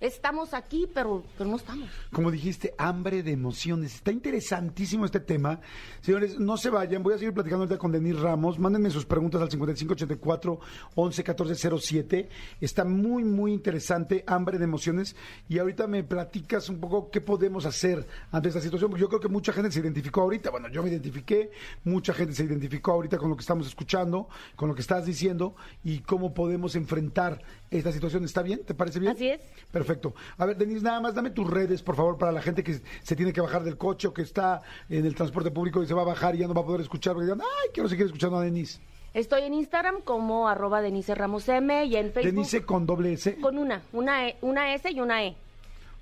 Estamos aquí, pero, pero no estamos. Como dijiste, hambre de emociones. Está interesantísimo este tema. Señores, no se vayan. Voy a seguir platicando ahorita con Denis Ramos. Mándenme sus preguntas al 5584 11 14 07. Está muy, muy interesante. Hambre de emociones. Y ahorita me platicas un poco qué podemos hacer ante esta situación. Porque yo creo que mucha gente se identificó ahorita. Bueno, yo me identifiqué. Mucha gente se identificó ahorita con lo que estamos escuchando, con lo que estás diciendo y cómo podemos enfrentar esta situación. ¿Está bien? ¿Te parece bien? Así es. Perfecto. A ver, Denise, nada más dame tus redes, por favor, para la gente que se tiene que bajar del coche o que está en el transporte público y se va a bajar y ya no va a poder escuchar porque digan, ay, quiero seguir escuchando a Denise. Estoy en Instagram como arroba Denise Ramos M y en Facebook Denise con doble S. con una, una, E- una S y una E.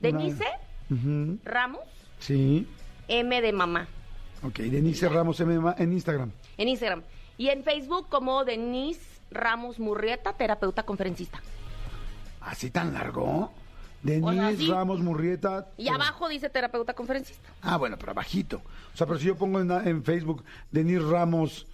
Denise Ujú, Ramos Sí. M de mamá Ok, Denise Ramos MMA en Instagram. en Instagram. Y en Facebook como Denise Ramos Murrieta, terapeuta conferencista. ¿Así tan largo? Denise así. Ramos Murrieta. Y abajo dice terapeuta conferencista. Ah, bueno, pero abajito. O sea, pero si yo pongo en, en Facebook Denise Ramos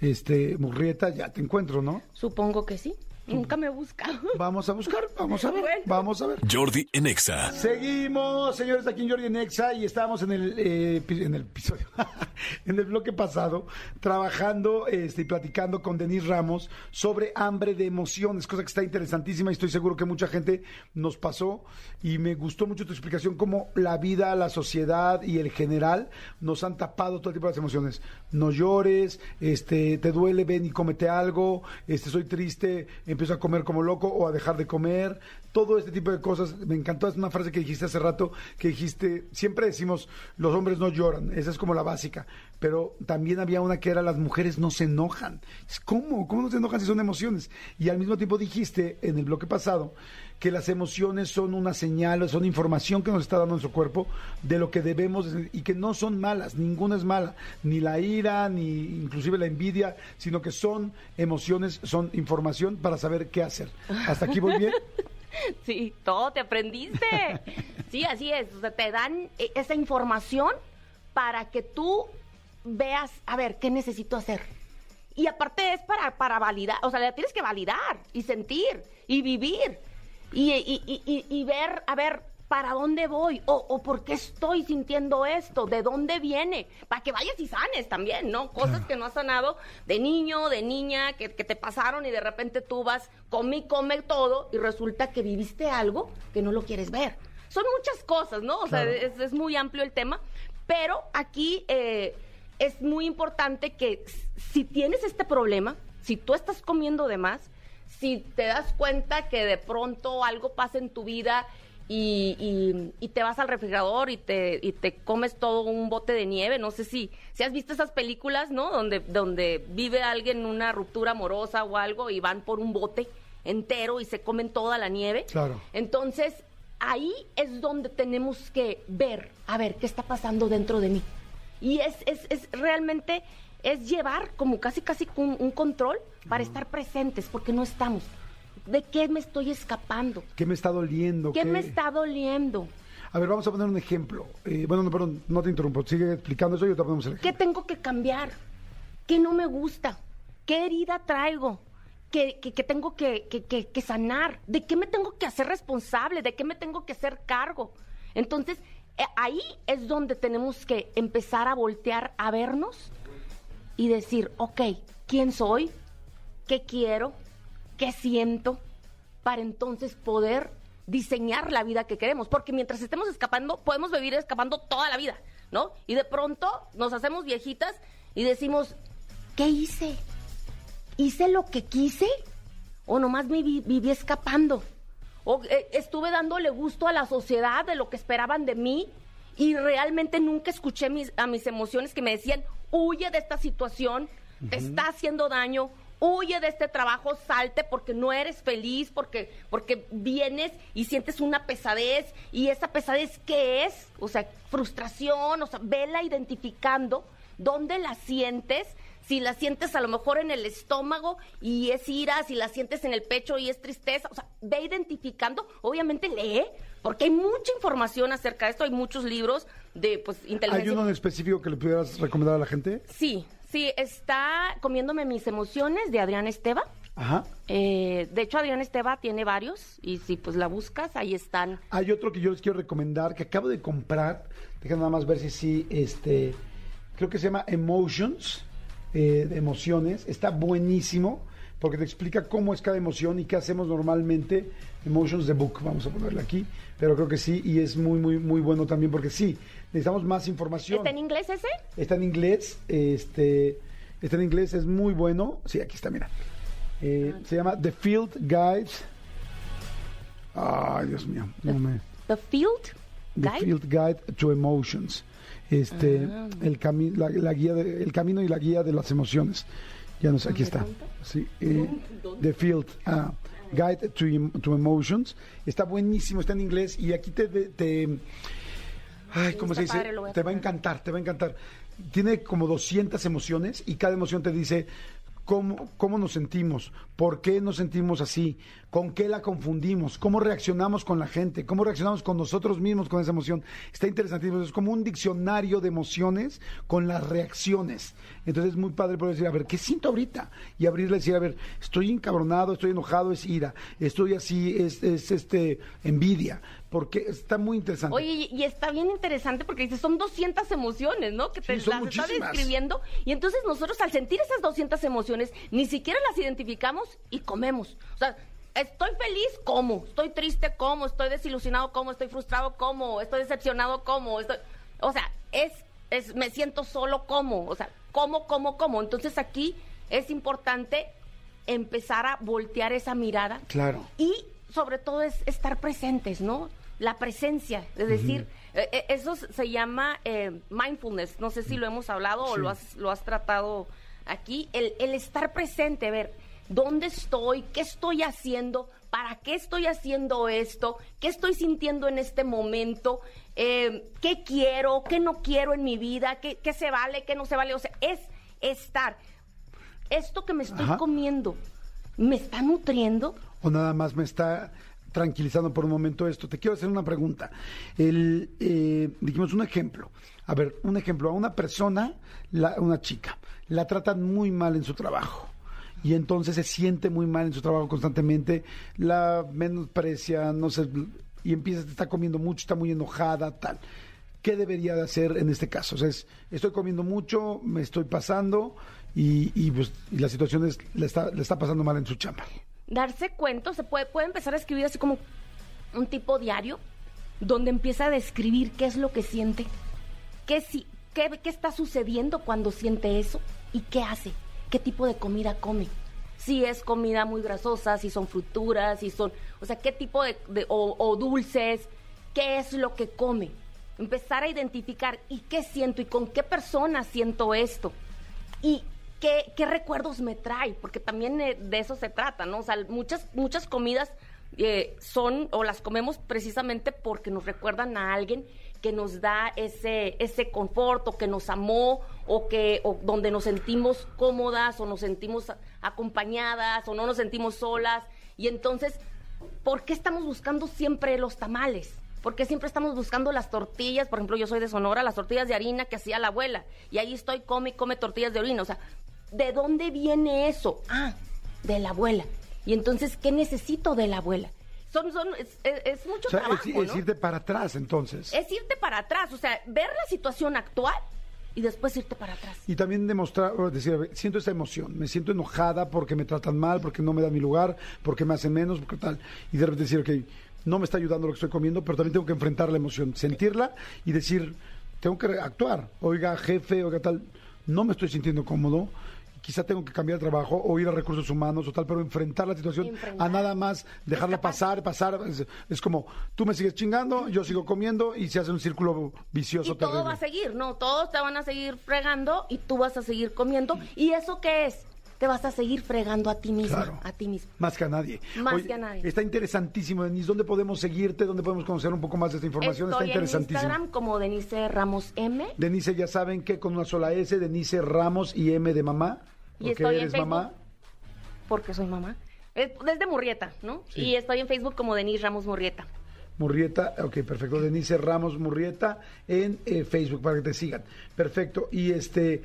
este, Murrieta, ya te encuentro, ¿no? Supongo que sí. Nunca me busca. [LAUGHS] Vamos a buscar, vamos a ver, Bueno. vamos a ver. Jordi en Exa. Seguimos, señores, aquí en Jordi en Exa y estábamos en el, eh, en el episodio, [LAUGHS] en el bloque pasado, trabajando este, y platicando con Denise Ramos sobre hambre de emociones, cosa que está interesantísima y estoy seguro que mucha gente nos pasó y me gustó mucho tu explicación cómo la vida, la sociedad y el general nos han tapado todo tipo de las emociones. No llores, este, te duele, ven y cómete algo, este, soy triste, empiezo a comer como loco o a dejar de comer, todo este tipo de cosas. Me encantó una frase que dijiste hace rato, que dijiste, siempre decimos, los hombres no lloran, esa es como la básica, pero también había una que era, las mujeres no se enojan. ¿Cómo? ¿Cómo no se enojan si son emociones? Y al mismo tiempo dijiste en el bloque pasado que las emociones son una señal, son información que nos está dando nuestro cuerpo de lo que debemos y que no son malas, ninguna es mala, ni la ira, ni inclusive la envidia, sino que son emociones, son información para saber qué hacer. ¿Hasta aquí voy bien? [LAUGHS] [LAUGHS] Sí, todo te aprendiste. Sí, así es. O sea, te dan eh, esa información para que tú veas, a ver, ¿qué necesito hacer? Y aparte es para, para validar, o sea, la tienes que validar y sentir y vivir y- y- y- y ver, a ver, ¿para dónde voy? O, o por qué estoy sintiendo esto? ¿De dónde viene? Para que vayas y sanes también, ¿no? Cosas que no has sanado de niño, de niña, que, que te pasaron y de repente tú vas, come come todo y resulta que viviste algo que no lo quieres ver. Son muchas cosas, ¿no? O sea, es, es muy amplio el tema, pero aquí eh, es muy importante que si tienes este problema, si tú estás comiendo de más, si te das cuenta que de pronto algo pasa en tu vida y, y- y te vas al refrigerador y te, y te comes todo un bote de nieve, no sé si, si has visto esas películas, ¿no? Donde, donde vive alguien una ruptura amorosa o algo y van por un bote entero y se comen toda la nieve. Claro. Entonces, ahí es donde tenemos que ver, a ver, qué está pasando dentro de mí. Y es, es, es realmente, es llevar como casi, casi un, un control para estar presentes, porque no estamos. ¿De qué me estoy escapando? ¿Qué me está doliendo? ¿Qué me está doliendo? A ver, vamos a poner un ejemplo. Eh, bueno, no, perdón, no te interrumpo. Sigue explicando eso y ahorita ponemos el ¿Qué ejemplo. tengo que cambiar? ¿Qué no me gusta? ¿Qué herida traigo? que, que- que tengo que, que- que- que sanar? ¿De qué me tengo que hacer responsable? ¿De qué me tengo que hacer cargo? Entonces, eh, ahí es donde tenemos que empezar a voltear a vernos y decir, ok, ¿quién soy? ¿Qué quiero? ¿Qué siento? Para entonces poder diseñar la vida que queremos. Porque mientras estemos escapando, podemos vivir escapando toda la vida, ¿no? Y de pronto nos hacemos viejitas y decimos, ¿qué hice? ¿Hice lo que quise? ¿O nomás me vi- viví escapando? ¿O eh, estuve dándole gusto a la sociedad de lo que esperaban de mí? Y realmente nunca escuché mis- a mis emociones que me decían, huye de esta situación, te está haciendo daño, huye de este trabajo, salte porque no eres feliz, porque, porque vienes y sientes una pesadez. ¿Y esa pesadez qué es? O sea, frustración, o sea, vela identificando dónde la sientes, si la sientes a lo mejor en el estómago y es ira, si la sientes en el pecho y es tristeza, o sea, ve identificando, obviamente lee, porque hay mucha información acerca de esto, hay muchos libros de pues ¿Hay inteligencia. uno en específico que le pudieras recomendar a la gente? Sí, sí, está comiéndome mis emociones de Adrián Esteva. Ajá. Eh, de hecho, Adrián Esteva tiene varios y si pues la buscas, ahí están. Hay otro que yo les quiero recomendar que acabo de comprar. Dejen nada más ver si sí, este, creo que se llama Emotions, eh, de emociones. Está buenísimo porque te explica cómo es cada emoción y qué hacemos normalmente. Emotions the Book, vamos a ponerle aquí, pero creo que sí y es muy, muy, muy bueno también porque sí, necesitamos más información. ¿Está en inglés ese? Está en inglés, este, está en inglés, es muy bueno. Sí, aquí está, mira. Eh, se llama The Field Guide. Ay, Dios mío, no me. The Field The Guide. Field Guide to Emotions. Este, Ah. el, cami- la, la guía de- el camino y la guía de las emociones. Ya no sé, aquí está. Sí, eh, The Field ah, Guide to, Em- to Emotions. Está buenísimo, está en inglés y aquí te... te ay, ¿cómo se dice? padre, te va a encantar, te va a encantar. Tiene como 200 emociones y cada emoción te dice cómo, cómo nos sentimos, por qué nos sentimos así, con qué la confundimos, cómo reaccionamos con la gente, cómo reaccionamos con nosotros mismos con esa emoción. Está interesantísimo, es como un diccionario de emociones con las reacciones. Entonces es muy padre poder decir, a ver, ¿qué siento ahorita? Y abrirle y decir, a ver, estoy encabronado, estoy enojado, es ira, estoy así, es, es este envidia, porque está muy interesante. Oye, y está bien interesante porque dice, son 200 emociones, ¿no? Que te Sí, las está describiendo. Y entonces nosotros al sentir esas 200 emociones, ni siquiera las identificamos y comemos. O sea, estoy feliz, como. Estoy triste, como. Estoy desilusionado, como. Estoy frustrado, como. Estoy decepcionado, como. Estoy... O sea, es, es, me siento solo, como. O sea, como, como, como. Entonces aquí es importante empezar a voltear esa mirada Claro. y sobre todo es estar presentes, ¿no? La presencia, es decir, eh, eh, eso se llama eh, mindfulness, no sé si lo hemos hablado o lo has, lo has tratado aquí, el, el estar presente, ver, ¿dónde estoy? ¿Qué estoy haciendo? ¿Para qué estoy haciendo esto? ¿Qué estoy sintiendo en este momento? Eh, ¿Qué quiero? ¿Qué no quiero en mi vida? ¿Qué, qué se vale? ¿Qué no se vale? O sea, es estar. Esto que me estoy Ajá. comiendo, ¿me está nutriendo? o nada más me está tranquilizando por un momento esto. Te quiero hacer una pregunta. El, eh, dijimos un ejemplo. A ver, un ejemplo. A una persona, la- una chica, la tratan muy mal en su trabajo. Y entonces se siente muy mal en su trabajo constantemente, la menosprecia, no sé, y empieza, está comiendo mucho, está muy enojada, tal. ¿Qué debería de hacer en este caso? O sea, es, estoy comiendo mucho, me estoy pasando y, y, pues, y la situación es, le está, le está pasando mal en su chamba. Darse cuenta, se puede, puede empezar a escribir así como un tipo diario, donde empieza a describir qué es lo que siente, qué, si, qué, qué está sucediendo cuando siente eso y qué hace, qué tipo de comida come. Si es comida muy grasosa, si son fruturas, si son, o sea, qué tipo de, o dulces, qué es lo que come. Empezar a identificar y qué siento y con qué persona siento esto y qué, recuerdos me trae, porque también eh, de eso se trata, ¿no? O sea, muchas, muchas comidas eh, son o las comemos precisamente porque nos recuerdan a alguien que nos da ese, ese confort o que nos amó o que o donde nos sentimos cómodas o nos sentimos acompañadas o no nos sentimos solas y entonces ¿por qué estamos buscando siempre los tamales? ¿Por qué siempre estamos buscando las tortillas? Por ejemplo, yo soy de Sonora, las tortillas de harina que hacía la abuela. Y ahí estoy, come y come tortillas de harina. O sea, ¿de dónde viene eso? Ah, de la abuela. Y entonces, ¿qué necesito de la abuela? Son, son, es, es- es mucho O sea, trabajo, es, irte para atrás entonces. Es irte para atrás, o sea, ver la situación actual y después irte para atrás. Y también demostrar, decir, a ver, siento esta emoción, me siento enojada porque me tratan mal, porque no me dan mi lugar, porque me hacen menos, porque tal. Y de repente decir, ok, no me está ayudando lo que estoy comiendo, pero también tengo que enfrentar la emoción, sentirla y decir, tengo que actuar. Oiga, jefe, oiga, tal, no me estoy sintiendo cómodo. Quizá tengo que cambiar de trabajo o ir a recursos humanos o tal, pero enfrentar la situación Enfrentar. a nada más dejarla pasar, pasar. Es, es como tú me sigues chingando, yo sigo comiendo y se hace un círculo vicioso Y todo terrible. va a seguir, ¿no? Todos te van a seguir fregando y tú vas a seguir comiendo. ¿Y eso qué es? Te vas a seguir fregando a ti misma, Claro. a ti mismo. Más que a nadie. Más que a nadie. Está interesantísimo, Denise. ¿Dónde podemos seguirte? ¿Dónde podemos conocer un poco más de esta información? Estoy está en interesantísimo. Instagram como Denise Ramos M. Denise, ya saben que con una sola S, Denise Ramos y M de mamá. Y porque estoy en eres Facebook. mamá. Porque soy mamá. Es desde Murrieta, ¿no? Sí. Y estoy en Facebook como Denise Ramos Murrieta. Murrieta, ok, perfecto. Denise Ramos Murrieta en eh, Facebook para que te sigan. Perfecto. Y este,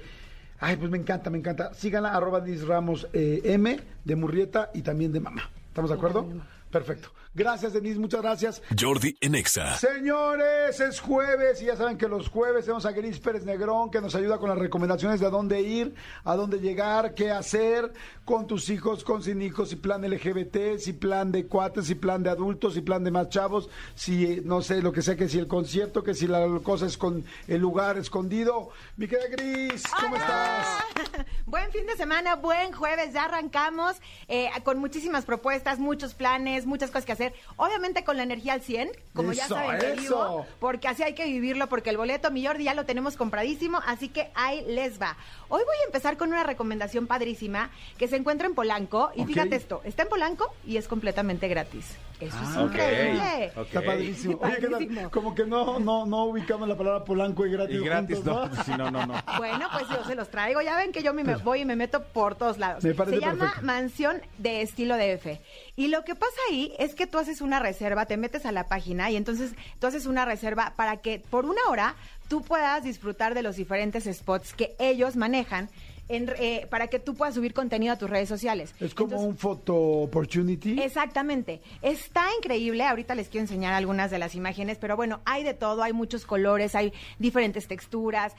ay, pues me encanta, me encanta. Síganla, arroba Denise Ramos eh, M de Murrieta y también de mamá. ¿Estamos de acuerdo? Perfecto. Gracias, Denise, muchas gracias. Jordi en Exa. Señores, es jueves y ya saben que los jueves tenemos a Gris Pérez Negrón que nos ayuda con las recomendaciones de a dónde ir, a dónde llegar, qué hacer con tus hijos, con sin hijos, si plan LGBT, si plan de cuates, si plan de adultos, si plan de más chavos, si eh, no sé, lo que sea, que si el concierto, que si la cosa es con el lugar escondido. Mi querida Gris, ¿cómo estás? [LAUGHS] Buen fin de semana, buen jueves, ya arrancamos eh, con muchísimas propuestas, muchos planes, muchas cosas que hacer. Obviamente con la energía al 100, como ya saben que vivo, porque así hay que vivirlo, porque el boleto mi Jordi ya lo tenemos compradísimo, así que ahí les va. Hoy voy a empezar con una recomendación padrísima que se encuentra en Polanco, y fíjate esto, está en Polanco y es completamente gratis. Eso es Ah, increíble. Está padrísimo. Oye, ¿qué tal? Padrísimo. Como que no, no, no ubicamos la palabra polanco y gratis. Y gratis, juntos, no. Sí, no, no, no. [LAUGHS] Bueno, pues yo se los traigo. Ya ven que yo me, me voy y me meto por todos lados. Me parece se llama perfecto. Mansión de Estilo DF. Y lo que pasa ahí es que tú haces una reserva, te metes a la página y entonces tú haces una reserva para que por una hora tú puedas disfrutar de los diferentes spots que ellos manejan. En- eh, para que tú puedas subir contenido a tus redes sociales. Es como Entonces, un photo opportunity. Exactamente. Está increíble. Ahorita les quiero enseñar algunas de las imágenes, pero bueno, hay de todo, hay muchos colores, hay diferentes texturas.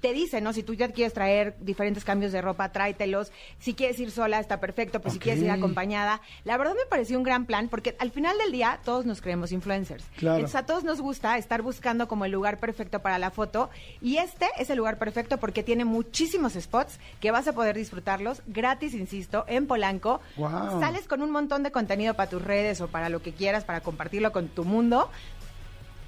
Te dice, ¿no? Si tú ya quieres traer diferentes cambios de ropa, tráetelos. Si quieres ir sola, está perfecto, pues si quieres ir acompañada. La verdad me pareció un gran plan porque al final del día todos nos creemos influencers. Claro. Entonces a todos nos gusta estar buscando como el lugar perfecto para la foto y este es el lugar perfecto porque tiene muchísimos spots que vas a poder disfrutarlos gratis, insisto, en Polanco. Guau. Sales con un montón de contenido para tus redes o para lo que quieras, para compartirlo con tu mundo.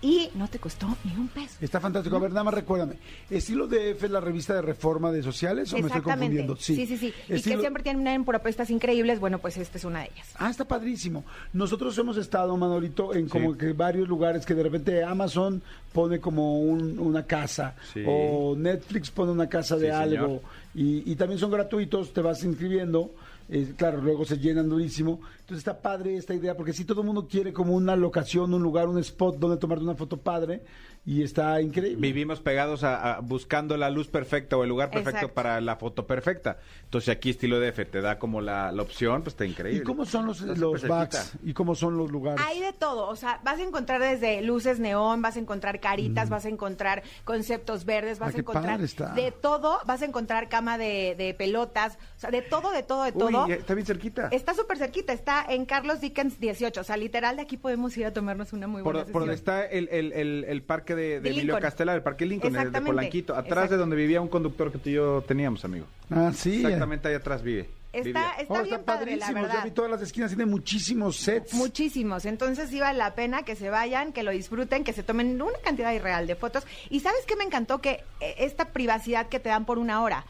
Y no te costó ni un peso. Está fantástico. A ver, nada más recuérdame. ¿Estilo DF es la revista de reforma de sociales o me estoy Exactamente. confundiendo? Sí, sí, sí. Y Estilo- que siempre tienen propuestas increíbles. Bueno, pues esta es una de ellas. Ah, está padrísimo. Nosotros hemos estado, Manolito, en como Sí. que varios lugares que de repente Amazon pone como un- una casa Sí. o Netflix pone una casa de Sí, algo y, y también son gratuitos, te vas inscribiendo. Eh, claro, luego se llenan durísimo. Entonces está padre esta idea, porque si todo el mundo quiere como una locación, un lugar, un spot donde tomarte una foto padre, y está increíble. Vivimos pegados a, a- buscando la luz perfecta o el lugar perfecto Exacto. para la foto perfecta. Entonces aquí estilo DF te da como la, la opción, pues está increíble. ¿Y cómo son los, los backs? ¿Y cómo son los lugares? Hay de todo, o sea, vas a encontrar desde luces neón, vas a encontrar caritas, vas a encontrar conceptos verdes, vas Ah, a encontrar de todo, vas a encontrar cama de, de pelotas, o sea, de todo, de todo, de todo. ya está bien cerquita. Está súper cerquita, está en Carlos Dickens 18, o sea, literal de aquí podemos ir a tomarnos una muy Por, buena por donde sesión. está el, el- el- el parque de, de De Emilio. Castelar, el parque Lincoln, el de. Polanquito, atrás de donde vivía un conductor que tú y yo teníamos, amigo. Ah, sí. Exactamente ahí atrás vive. Está, está Oh, bien padre, la padrísimo. Yo verdad. vi todas las esquinas, tiene muchísimos sets. Muchísimos, entonces sí vale la pena que se vayan, que lo disfruten, que se tomen una cantidad irreal de fotos. Y sabes qué me encantó que eh, esta privacidad que te dan por una hora.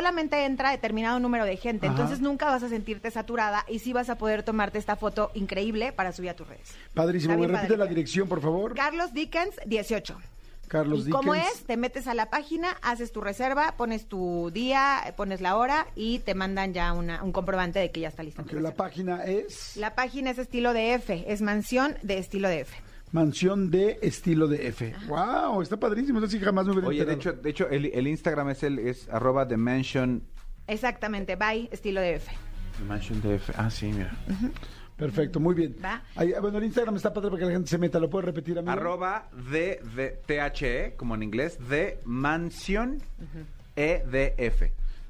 Solamente entra determinado número de gente, Ajá. entonces nunca vas a sentirte saturada y sí vas a poder tomarte esta foto increíble para subir a tus redes. Padrísimo. ¿Me repite la dirección, por favor? Carlos Dickens 18. Carlos y cómo Dickens. es, te metes a la página, haces tu reserva, pones tu día, pones la hora y te mandan ya una- un comprobante de que ya está lista. tu Ok, la reserva. página es La página es estilo de F, es mansión de estilo de F. Mansión de Estilo de F. ¡Wow! Está padrísimo. Eso sí jamás me hubiera Oye, de enterado. hecho, de hecho el, el Instagram es el es arroba the mansion. Exactamente, by estilo de F. Mansion DF. Ah, sí, mira. Perfecto, muy bien. Va. Ahí, bueno, el Instagram está padre para que la gente se meta. ¿Lo puedes repetir, amigo? Arroba de, de THE, como en inglés, de Mansion EDF.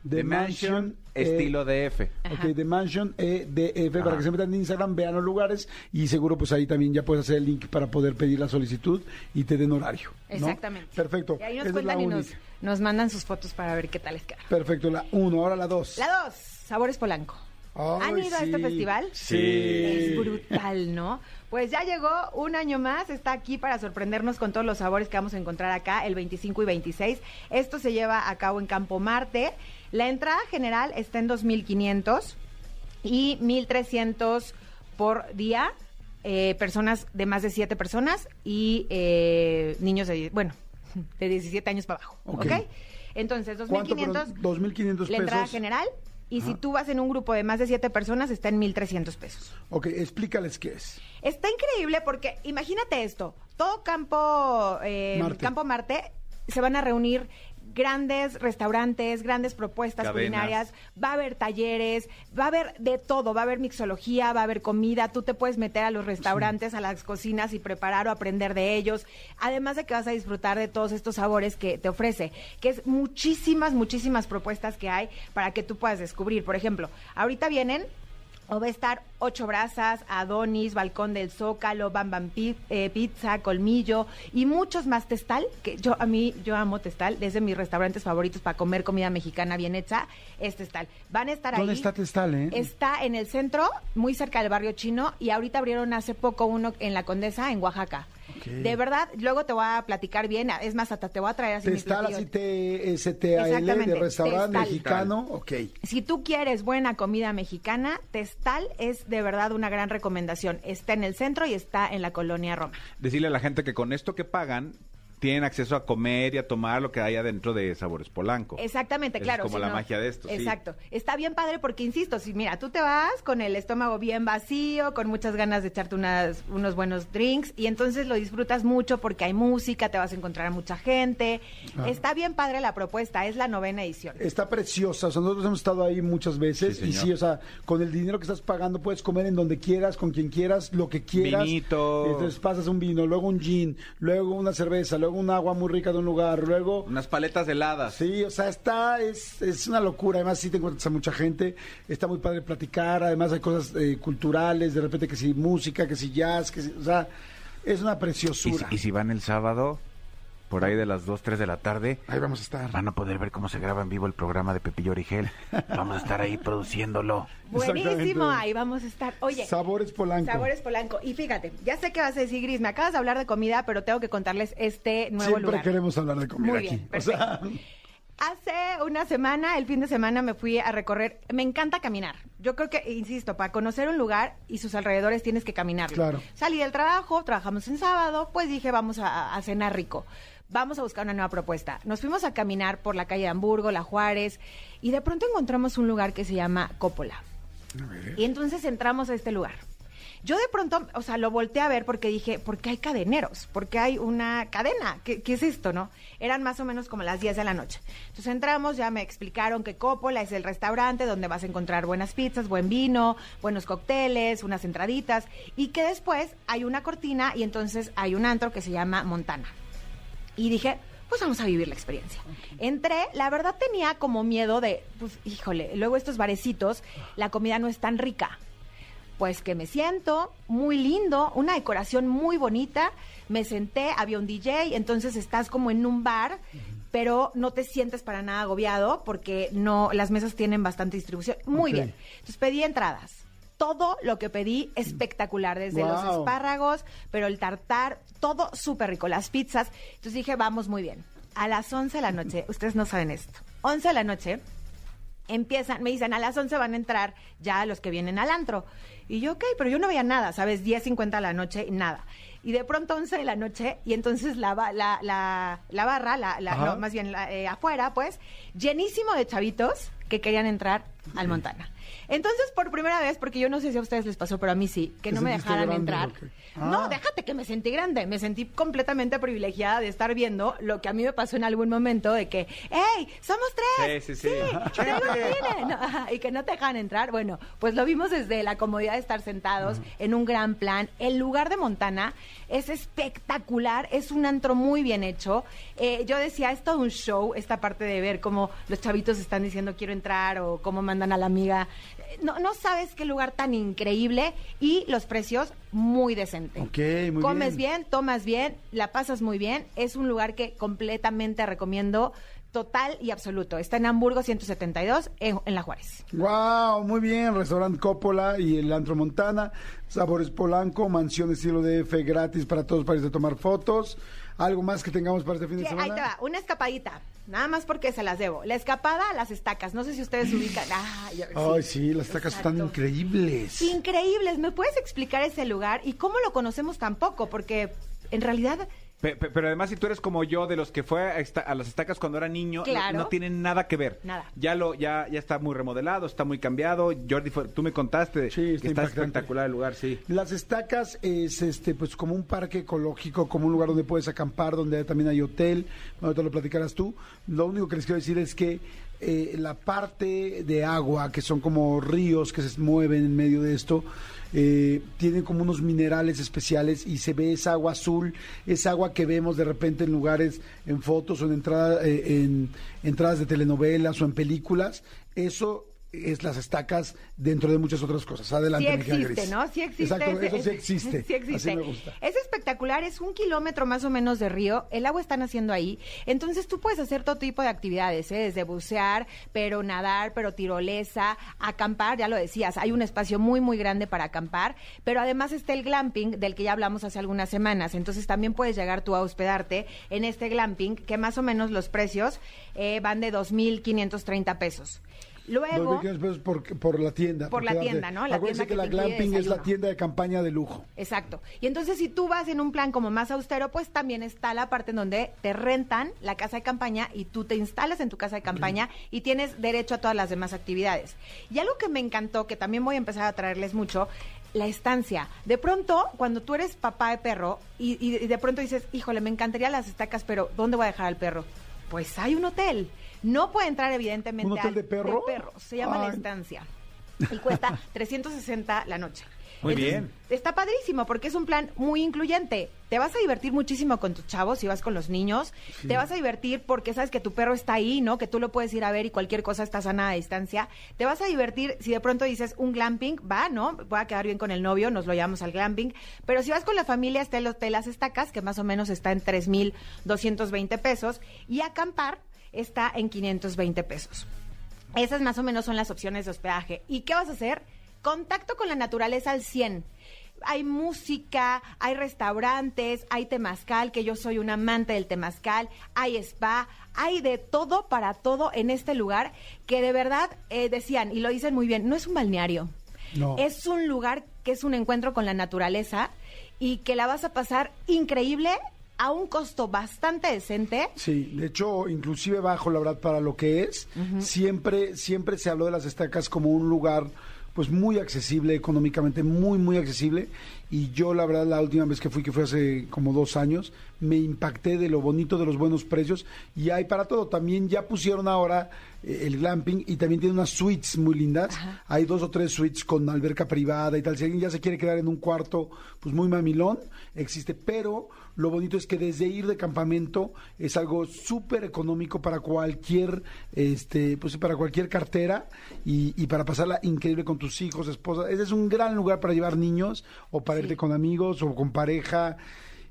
The The Mansion, Mansion, eh, estilo DF. Ok, The Mansion EDF, para Ajá. que se metan en Instagram, vean los lugares y seguro pues ahí también ya puedes hacer el link para poder pedir la solicitud y te den horario. ¿no? Exactamente. Perfecto. Y ahí nos Esa cuentan y nos, nos mandan sus fotos para ver qué tal les queda. Perfecto, la uno, ahora la dos. La dos, Sabores Polanco. Ay, ¿Han ido a este festival? Sí. Es brutal, ¿no? Pues ya llegó un año más, está aquí para sorprendernos con todos los sabores que vamos a encontrar acá el 25 y 26. Esto se lleva a cabo en Campo Marte. La entrada general está en 2.500 y 1.300 por día. eh, personas de más de 7 personas y eh, niños de, bueno, [LAUGHS] de 17 años para abajo. Ok. ¿Ok? Entonces, ¿Cuánto? 2.500 Perdón, 2.500 la entrada pesos. general. Y si Ajá. tú vas en un grupo de más de 7 personas, está en 1.300 pesos. Ok, explícales qué es. Está increíble porque imagínate esto, todo campo eh, Marte. campo Marte se van a reunir grandes restaurantes, grandes propuestas Cadenas. culinarias, va a haber talleres, va a haber de todo, va a haber mixología, va a haber comida, tú te puedes meter a los restaurantes, a las cocinas y preparar o aprender de ellos, además de que vas a disfrutar de todos estos sabores que te ofrece, que es muchísimas, muchísimas propuestas que hay para que tú puedas descubrir. Por ejemplo, ahorita vienen o va a estar Ocho Brasas, Adonis, Balcón del Zócalo, Bam Bam eh, Pizza, Colmillo y muchos más Testal, que yo a mí yo amo Testal, desde mis restaurantes favoritos para comer comida mexicana bien hecha, es Testal. Van a estar ¿Dónde ahí. está Testal, eh? Está en el centro, muy cerca del barrio chino, y ahorita abrieron hace poco uno en la Condesa, en Oaxaca. De verdad, luego te voy a platicar bien, es más, hasta te voy a traer así mis Testal, así T-S-T-A-L, de Exactamente, restaurante Testal. mexicano. Ok. Si tú quieres buena comida mexicana, Testal es de verdad una gran recomendación. Está en el centro y está en la colonia Roma. Decirle a la gente que con esto que pagan, tienen acceso a comer y a tomar lo que hay adentro de Sabores Polanco. Exactamente, claro. Es como si la no- magia de esto. sí. Exacto. Está bien padre porque, insisto, si mira, tú te vas con el estómago bien vacío, con muchas ganas de echarte unas, unos buenos drinks y entonces lo disfrutas mucho porque hay música, te vas a encontrar a mucha gente. Está bien padre la propuesta, es la novena edición. Está preciosa, o sea, nosotros hemos estado ahí muchas veces Sí, y sí, o sea, con el dinero que estás pagando puedes comer en donde quieras, con quien quieras, lo que quieras. Vinito. Entonces pasas un vino, luego un gin, luego una cerveza, luego un agua muy rica de un lugar, luego... Unas paletas heladas. Sí, o sea, está, es, es una locura. Además, sí te encuentras a mucha gente. Está muy padre platicar. Además, hay cosas eh, culturales. De repente, que si música, que si jazz, que si, o sea, es una Y, si- preciosura. y si van el sábado, por ahí de las 2, 3 de la tarde, Ahí vamos a estar. van a poder ver cómo se graba en vivo el programa de Pepillo Origel. [LAUGHS] Vamos a estar ahí produciéndolo. Buenísimo, ahí vamos a estar. Oye, Sabores Polanco. Sabores Polanco. Y fíjate, ya sé que vas a decir, Gris, me acabas de hablar de comida, pero tengo que contarles este nuevo Siempre lugar. queremos hablar de comida Muy bien, aquí. O sea, Hace una semana, el fin de semana, me fui a recorrer. Me encanta caminar. Yo creo que, insisto, para conocer un lugar y sus alrededores tienes que caminar. Claro. Salí del trabajo, trabajamos en sábado, pues dije, vamos a, a cenar rico. Vamos a buscar una nueva propuesta. Nos fuimos a caminar por la calle de Hamburgo, La Juárez, y de pronto encontramos un lugar que se llama Coppola. Y entonces entramos a este lugar. Yo de pronto, o sea, lo volteé a ver porque dije, ¿por qué hay cadeneros? ¿Por qué hay una cadena? ¿Qué, qué es esto, no? Eran más o menos como las 10 de la noche. Entonces entramos, ya me explicaron que Coppola es el restaurante donde vas a encontrar buenas pizzas, buen vino, buenos cócteles, unas entraditas, y que después hay una cortina y entonces hay un antro que se llama Montana. Y dije, pues vamos a vivir la experiencia. Entré, la verdad tenía como miedo de, pues híjole, luego estos barecitos, la comida no es tan rica. Pues que me siento, muy lindo, una decoración muy bonita, me senté, había un DJ, entonces estás como en un bar, pero no te sientes para nada agobiado porque no, las mesas tienen bastante distribución. Muy bien. Entonces pedí entradas. Todo lo que pedí espectacular, desde los espárragos, pero el tartar, todo súper rico, las pizzas. Entonces dije, vamos muy bien. A las 11 de la noche, [LAUGHS] ustedes no saben esto, 11 de la noche, empiezan, me dicen, a las 11 van a entrar ya los que vienen al antro. Y yo, ok, pero yo no veía nada, ¿sabes? 10.50 de la noche, nada. Y de pronto 11 de la noche, y entonces la, la, la, la barra, la, no, más bien eh, afuera, pues, llenísimo de chavitos que querían entrar al Montana. Entonces, por primera vez, porque yo no sé si a ustedes les pasó, pero a mí sí, que ¿Te no me dejaran grande entrar. No, Ah. déjate que me sentí grande. Me sentí completamente privilegiada de estar viendo lo que a mí me pasó en algún momento de que, ¡hey! ¡Somos tres! Sí, sí, sí. cine", [LAUGHS] ¿no? Y que no te dejan entrar. Bueno, pues lo vimos desde la comodidad de estar sentados en un gran plan. El lugar de Montana es espectacular, es un antro muy bien hecho. Eh, yo decía, es todo un show, esta parte de ver cómo los chavitos están diciendo quiero entrar o cómo mandan a la amiga. No, no sabes qué lugar tan increíble y los precios muy decentes. Ok, muy Comes bien. bien, tomas bien, la pasas muy bien. Es un lugar que completamente recomiendo total y absoluto. Está en Hamburgo 172 en, en La Juárez. Wow, muy bien. Restaurante Coppola y el Antro Montana. Sabores Polanco, mansión estilo DF gratis para todos para irse a tomar fotos. ¿Algo más que tengamos para este fin de semana? ahí te va, una escapadita. Nada más porque se las debo. La escapada a las estacas. No sé si ustedes ubican. Ah, yo- Ay, sí, las tacas están increíbles. Increíbles. ¿Me puedes explicar ese lugar y cómo lo conocemos tan poco? Porque en realidad Pe- pe- Pero además, si tú eres como yo, de los que fue a, esta- a las estacas cuando era niño, no- Claro. no, tiene nada que ver. Nada. Ya lo, ya, ya está muy remodelado, está muy cambiado. Jordi, fue- tú me contaste Sí, que está está impactante. espectacular el lugar, sí. Las estacas es este pues como un parque ecológico, como un lugar donde puedes acampar, donde también hay hotel, bueno, te lo platicarás tú. Lo único que les quiero decir es que eh, la parte de agua, que son como ríos que se mueven en medio de esto, eh, tienen como unos minerales especiales y se ve esa agua azul, esa agua que vemos de repente en lugares, en fotos o en, entrada, eh, en entradas de telenovelas o en películas. Eso es las estacas dentro de muchas otras cosas. Adelante, sí existe, Gris. ¿no? Sí existe. Exacto, ese- eso sí existe. [LAUGHS] Sí existe. Así me gusta. Es espectacular, es un kilómetro más o menos de río, el agua están haciendo ahí, entonces tú puedes hacer todo tipo de actividades, ¿eh? desde bucear, pero nadar, pero tirolesa, acampar, ya lo decías, hay un espacio muy, muy grande para acampar, pero además está el glamping, del que ya hablamos hace algunas semanas, entonces también puedes llegar tú a hospedarte en este glamping, que más o menos los precios eh, van de 2.530 pesos. Luego... 2.500 pesos por, por la tienda. Por la tienda, ¿no? La Acuérdense tienda que, que la glamping es la tienda de campaña de lujo. Exacto. Y entonces si tú vas en un plan como más austero, pues también está la parte en donde te rentan la casa de campaña y tú te instalas en tu casa de campaña y tienes derecho a todas las demás actividades. Y algo que me encantó, que también voy a empezar a traerles mucho, la estancia. De pronto, cuando tú eres papá de perro y, y- y de pronto dices, híjole, me encantaría las estacas, pero ¿dónde voy a dejar al perro? Pues hay un hotel. No puede entrar evidentemente ¿Un hotel al- de perro? Se llama La. Estancia. Y cuesta [LAUGHS] 360 la noche. Muy bien. Está padrísimo porque es un plan muy incluyente. Te vas a divertir muchísimo con tus chavos si vas con los niños. Te vas a divertir porque sabes que tu perro está ahí, ¿no? Que tú lo puedes ir a ver y cualquier cosa está sana a distancia. Te vas a divertir si de pronto dices un glamping, va, ¿no? Voy a quedar bien con el novio, nos lo llevamos al glamping. Pero si vas con la familia, está el hotel Las Estacas, que más o menos está en 3,220 pesos. Y acampar está en 520 pesos. Esas más o menos son las opciones de hospedaje. ¿Y qué vas a hacer? Contacto con la naturaleza al 100. Hay música, hay restaurantes, hay temazcal, que yo soy un amante del temazcal, hay spa, hay de todo para todo en este lugar que de verdad eh, decían, y lo dicen muy bien, no es un balneario. No. Es un lugar que es un encuentro con la naturaleza y que la vas a pasar increíble a un costo bastante decente. Sí, de hecho, inclusive bajo, la verdad, para lo que es, siempre, siempre se habló de las estacas como un lugar pues muy accesible económicamente, muy, muy accesible. Y yo, la verdad, la última vez que fui, que fue hace como dos años, me impacté de lo bonito de los buenos precios. Y hay para todo. También ya pusieron ahora eh, el glamping y también tiene unas suites muy lindas. Hay dos o tres suites con alberca privada y tal. Si alguien ya se quiere quedar en un cuarto, pues muy mamilón, existe. Pero lo bonito es que desde ir de campamento es algo súper económico para cualquier, este, pues para cualquier cartera y, y para pasarla increíble con tus hijos, esposa. Ese es un gran lugar para llevar niños o para irte con amigos o con pareja.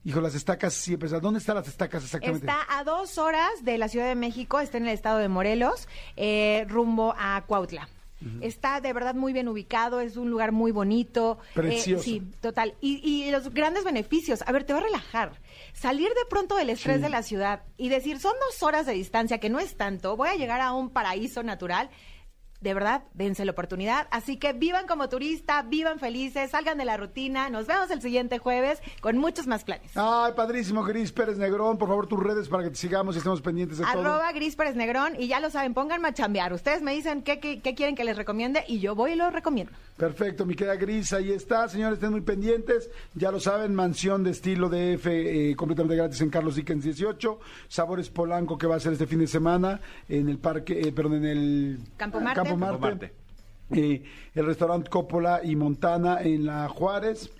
Hijo, las estacas siempre. ¿Dónde están las estacas exactamente? Está a dos horas de la Ciudad de México, está en el estado de Morelos, eh, rumbo a Cuautla. Está de verdad muy bien ubicado, es un lugar muy bonito. eh, Precioso. sí, total. Y, y los grandes beneficios, a ver, te va a relajar. Salir de pronto del estrés Sí. de la ciudad y decir, son dos horas de distancia, que no es tanto, voy a llegar a un paraíso natural. De verdad, dense la oportunidad. Así que vivan como turista, vivan felices, salgan de la rutina. Nos vemos el siguiente jueves con muchos más planes. Ay, padrísimo, Gris Pérez Negrón. Por favor, tus redes para que te sigamos y estemos pendientes de todo. Arroba Gris Pérez Negrón y ya lo saben, pónganme a chambear. Ustedes me dicen qué, qué- qué quieren que les recomiende y yo voy y lo recomiendo. Perfecto, mi querida Gris, ahí está. Señores, estén muy pendientes. Ya lo saben, mansión de estilo DF eh, completamente gratis en Carlos Dickens 18. Sabores Polanco que va a ser este fin de semana en el parque, eh, perdón, en el Campo Marte. Campo Marte. Eh, el restaurante Coppola y Montana en la Juárez.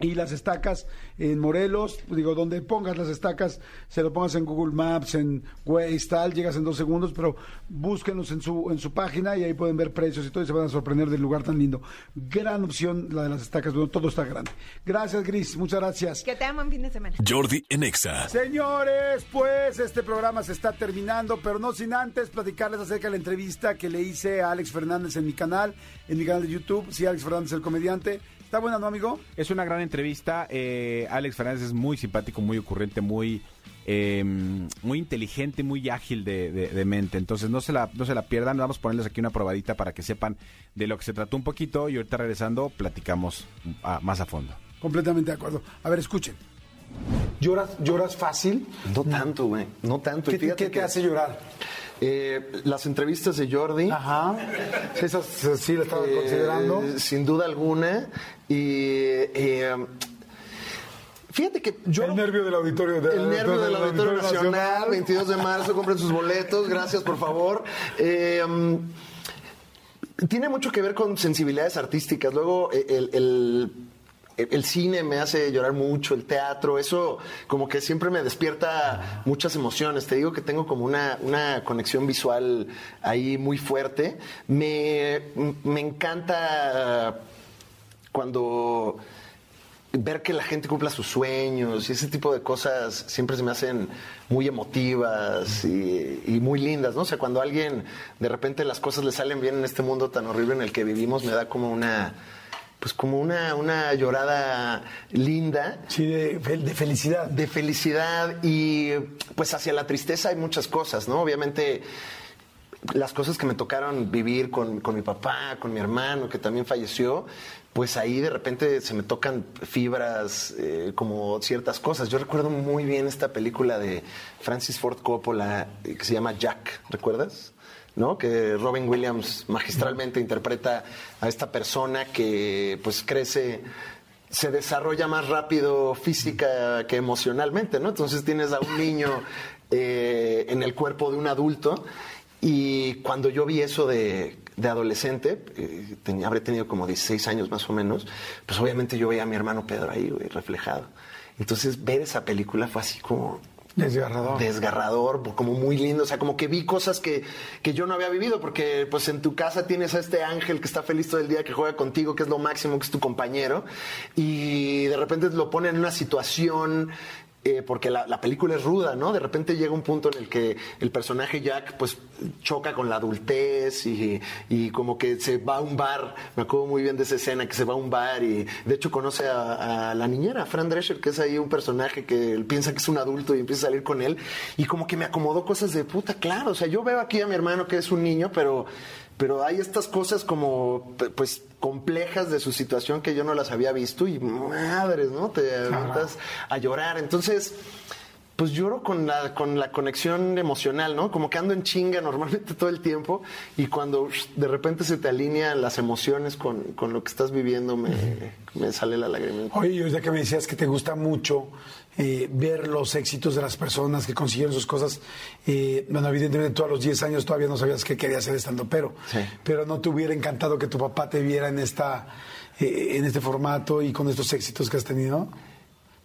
Y las estacas en Morelos, digo, donde pongas las estacas, se lo pongas en Google Maps, en Waze, tal, llegas en dos segundos, pero búsquenlos en su, en su página y ahí pueden ver precios y todo y se van a sorprender del lugar tan lindo. Gran opción la de las estacas, bueno, todo está grande. Gracias, Gris, muchas gracias. Que tengan buen fin de semana. Jordi en Exa. Señores, pues este programa se está terminando, pero no sin antes platicarles acerca de la entrevista que le hice a Alex Fernández en mi canal, en mi canal de YouTube. Sí, Alex Fernández, el comediante. ¿Está buena, no, amigo? Es una gran entrevista. eh, Alex Fernández es muy simpático, muy ocurrente, muy, eh, muy inteligente, muy ágil de, de- de mente. Entonces no se, la, no se la pierdan. Vamos a ponerles aquí una probadita para que sepan de lo que se trató un poquito. Y ahorita regresando platicamos más a fondo. Completamente de acuerdo. A ver, escuchen. ¿Lloras, lloras fácil? No tanto, güey. No tanto. ¿Qué, te- fíjate qué te que, hace llorar? Eh, las entrevistas de Jordi. Ajá. Esas sí la estaba eh, considerando. Sin duda alguna. Y. eh, Fíjate que yo. El nervio del auditorio. de- El nervio del Auditorio Nacional, Nacional. 22 de marzo, compren sus boletos, gracias por favor. Eh, um, tiene mucho que ver con sensibilidades artísticas. Luego, eh, el, el- el cine me hace llorar mucho, el teatro, eso como que siempre me despierta muchas emociones. Te digo que tengo como una, una conexión visual ahí muy fuerte. Me, me encanta cuando ver que la gente cumpla sus sueños y ese tipo de cosas siempre se me hacen muy emotivas y, y muy lindas, ¿no? O sea, cuando a alguien de repente las cosas le salen bien en este mundo tan horrible en el que vivimos, me da como una, pues como una, una llorada linda Sí, de, fel- de felicidad. de felicidad y pues hacia la tristeza hay muchas cosas, ¿no? Obviamente las cosas que me tocaron vivir con, con mi papá, con mi hermano, que también falleció, pues ahí de repente se me tocan fibras, eh, como ciertas cosas. Yo recuerdo muy bien esta película de Francis Ford Coppola eh, que se llama Jack, ¿recuerdas? ¿No? Que Robin Williams magistralmente interpreta a esta persona que pues crece se desarrolla más rápido física que emocionalmente, ¿no? Entonces tienes a un niño eh, en el cuerpo de un adulto y cuando yo vi eso de, adolescente, habré tenido como 16 años más o menos, pues obviamente yo veía a mi hermano Pedro ahí, güey, reflejado. Entonces ver esa película fue así como Desgarrador. desgarrador, como muy lindo, o sea, como que vi cosas que, que yo no había vivido, porque pues en tu casa tienes a este ángel que está feliz todo el día, que juega contigo, que es lo máximo, que es tu compañero, y de repente lo pone en una situación... eh, porque la, la película es ruda, ¿no? De repente llega un punto en el que el personaje Jack, pues, choca con la adultez y, y como que se va a un bar. Me acuerdo muy bien de esa escena que se va a un bar y, de hecho, conoce a, la niñera, Fran Drescher, que es ahí un personaje que piensa que es un adulto y empieza a salir con él. Y como que me acomodó cosas de puta, claro. O sea, yo veo aquí a mi hermano que es un niño, pero, pero hay estas cosas como, pues, complejas de su situación que yo no las había visto y madres, ¿no? Te aventas a llorar. Entonces, pues lloro con la, con la conexión emocional, ¿no? Como que ando en chinga normalmente todo el tiempo y cuando de repente se te alinean las emociones con, con lo que estás viviendo, me, me sale la lágrima. Oye, y ahorita que me decías que te gusta mucho eh, ver los éxitos de las personas que consiguieron sus cosas, eh, bueno, evidentemente tú a los 10 años todavía no sabías que querías ser estando, pero, Sí. pero no te hubiera encantado que tu papá te viera en esta, eh, en este formato y con estos éxitos que has tenido.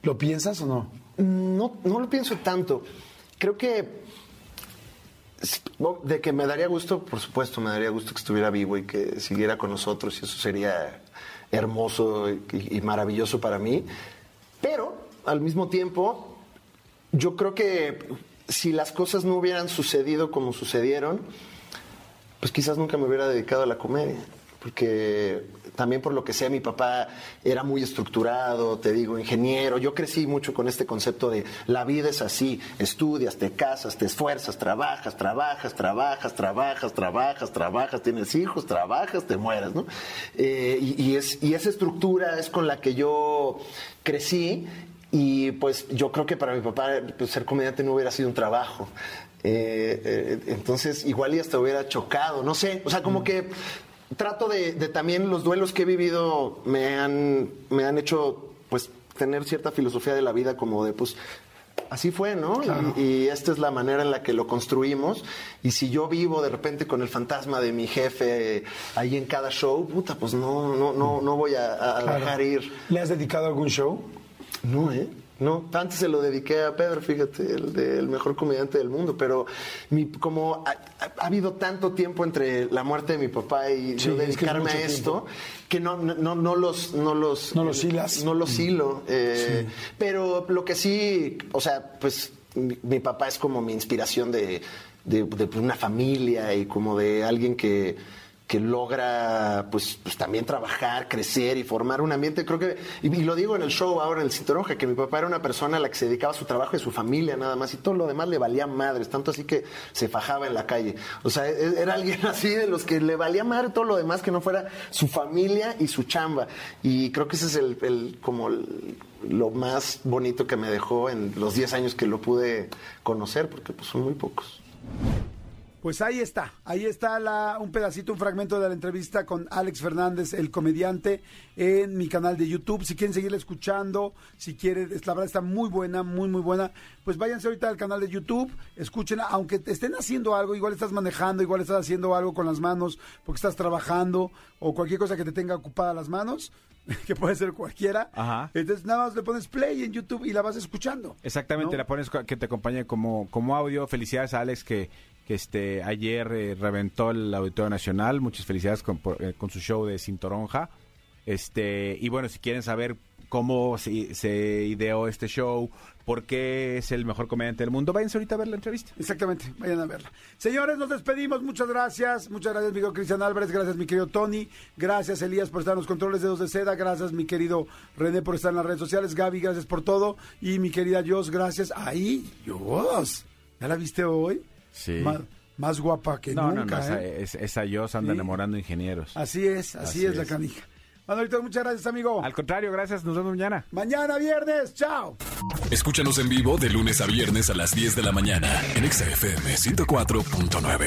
¿Lo piensas o no? No, no lo pienso tanto. Creo que de que me daría gusto, por supuesto, me daría gusto que estuviera vivo y que siguiera con nosotros y eso sería hermoso y, y maravilloso para mí. Pero al mismo tiempo, yo creo que si las cosas no hubieran sucedido como sucedieron, pues quizás nunca me hubiera dedicado a la comedia. Porque también por lo que sea mi papá era muy estructurado, te digo, ingeniero. Yo crecí mucho con este concepto de la vida es así, estudias, te casas, te esfuerzas, trabajas, trabajas, trabajas, trabajas, trabajas, trabajas, tienes hijos, trabajas, te mueras, ¿no? Eh, y, y es, y esa estructura es con la que yo crecí y pues yo creo que para mi papá pues, ser comediante no hubiera sido un trabajo. Eh, eh, entonces igual y hasta hubiera chocado, no sé, o sea, como que trato de, de también los duelos que he vivido me han, me han hecho pues tener cierta filosofía de la vida como de pues así fue, ¿no? Y, y esta es la manera en la que lo construimos. Y si yo vivo de repente con el fantasma de mi jefe ahí en cada show, puta, pues no, no, no, no voy a, a Claro. dejar ir. ¿Le has dedicado algún show? No, ¿eh? No, antes se lo dediqué a Pedro, fíjate, el, de- el mejor comediante del mundo, pero mi- como ha, ha- ha habido tanto tiempo entre la muerte de mi papá y Sí, yo es que es dedicarme a esto, que no, no, no, los... No los, No los hilas. No los hilo. eh, Pero lo que sí, o sea, pues mi, mi papá es como mi inspiración de, de- de una familia y como de alguien que que logra pues, pues también trabajar, crecer y formar un ambiente, creo que, y, lo digo en el show ahora en el Cinturón Roja, que mi papá era una persona a la que se dedicaba a su trabajo y su familia nada más, y todo lo demás le valía madres, tanto así que se fajaba en la calle. O sea, e- era alguien [LAUGHS] así de los que le valía madre todo lo demás que no fuera su familia y su chamba. Y creo que ese es el, como lo más bonito que me dejó en los 10 años que lo pude conocer, porque pues son muy pocos. Pues ahí está, ahí está la, un pedacito, un fragmento de la entrevista con Alex Fernández, el comediante, en mi canal de YouTube. Si quieren seguirla escuchando, si quieren, la verdad está muy buena, muy, muy buena, pues váyanse ahorita al canal de YouTube, escúchenla, aunque te estén haciendo algo, igual estás manejando, igual estás haciendo algo con las manos, porque estás trabajando, o cualquier cosa que te tenga ocupada las manos, [LAUGHS] que puede ser cualquiera. Ajá. Entonces nada más le pones play en YouTube y la vas escuchando. Exactamente, ¿no? la pones que te acompañe como, como audio. Felicidades a Alex que, que este ayer eh, reventó el Auditorio Nacional. Muchas felicidades con, por- eh, con su show de Cintoronja. Este, y bueno, si quieren saber cómo se, ideó este show, por qué es el mejor comediante del mundo, váyanse ahorita a ver la entrevista. Exactamente, vayan a verla. Señores, nos despedimos. Muchas gracias. Muchas gracias, mi querido Cristian Álvarez. Gracias, mi querido Tony. Gracias, Elías, por estar en los controles de Dos de Seda. Gracias, mi querido René, por estar en las redes sociales. Gaby, gracias por todo. Y mi querida Jos, gracias. Ahí, Jos. ¿Ya la viste hoy? Sí. Más, más guapa que No, no, nunca. no, esa, ¿eh? es- esa yo se anda Sí. enamorando ingenieros. Así es, así, Así es, la canija. Manolito, muchas gracias, amigo. Al contrario, gracias, nos vemos mañana. Mañana, viernes. Chao. Escúchanos en vivo de lunes a viernes a las 10 de la mañana en Exa FM 104.9.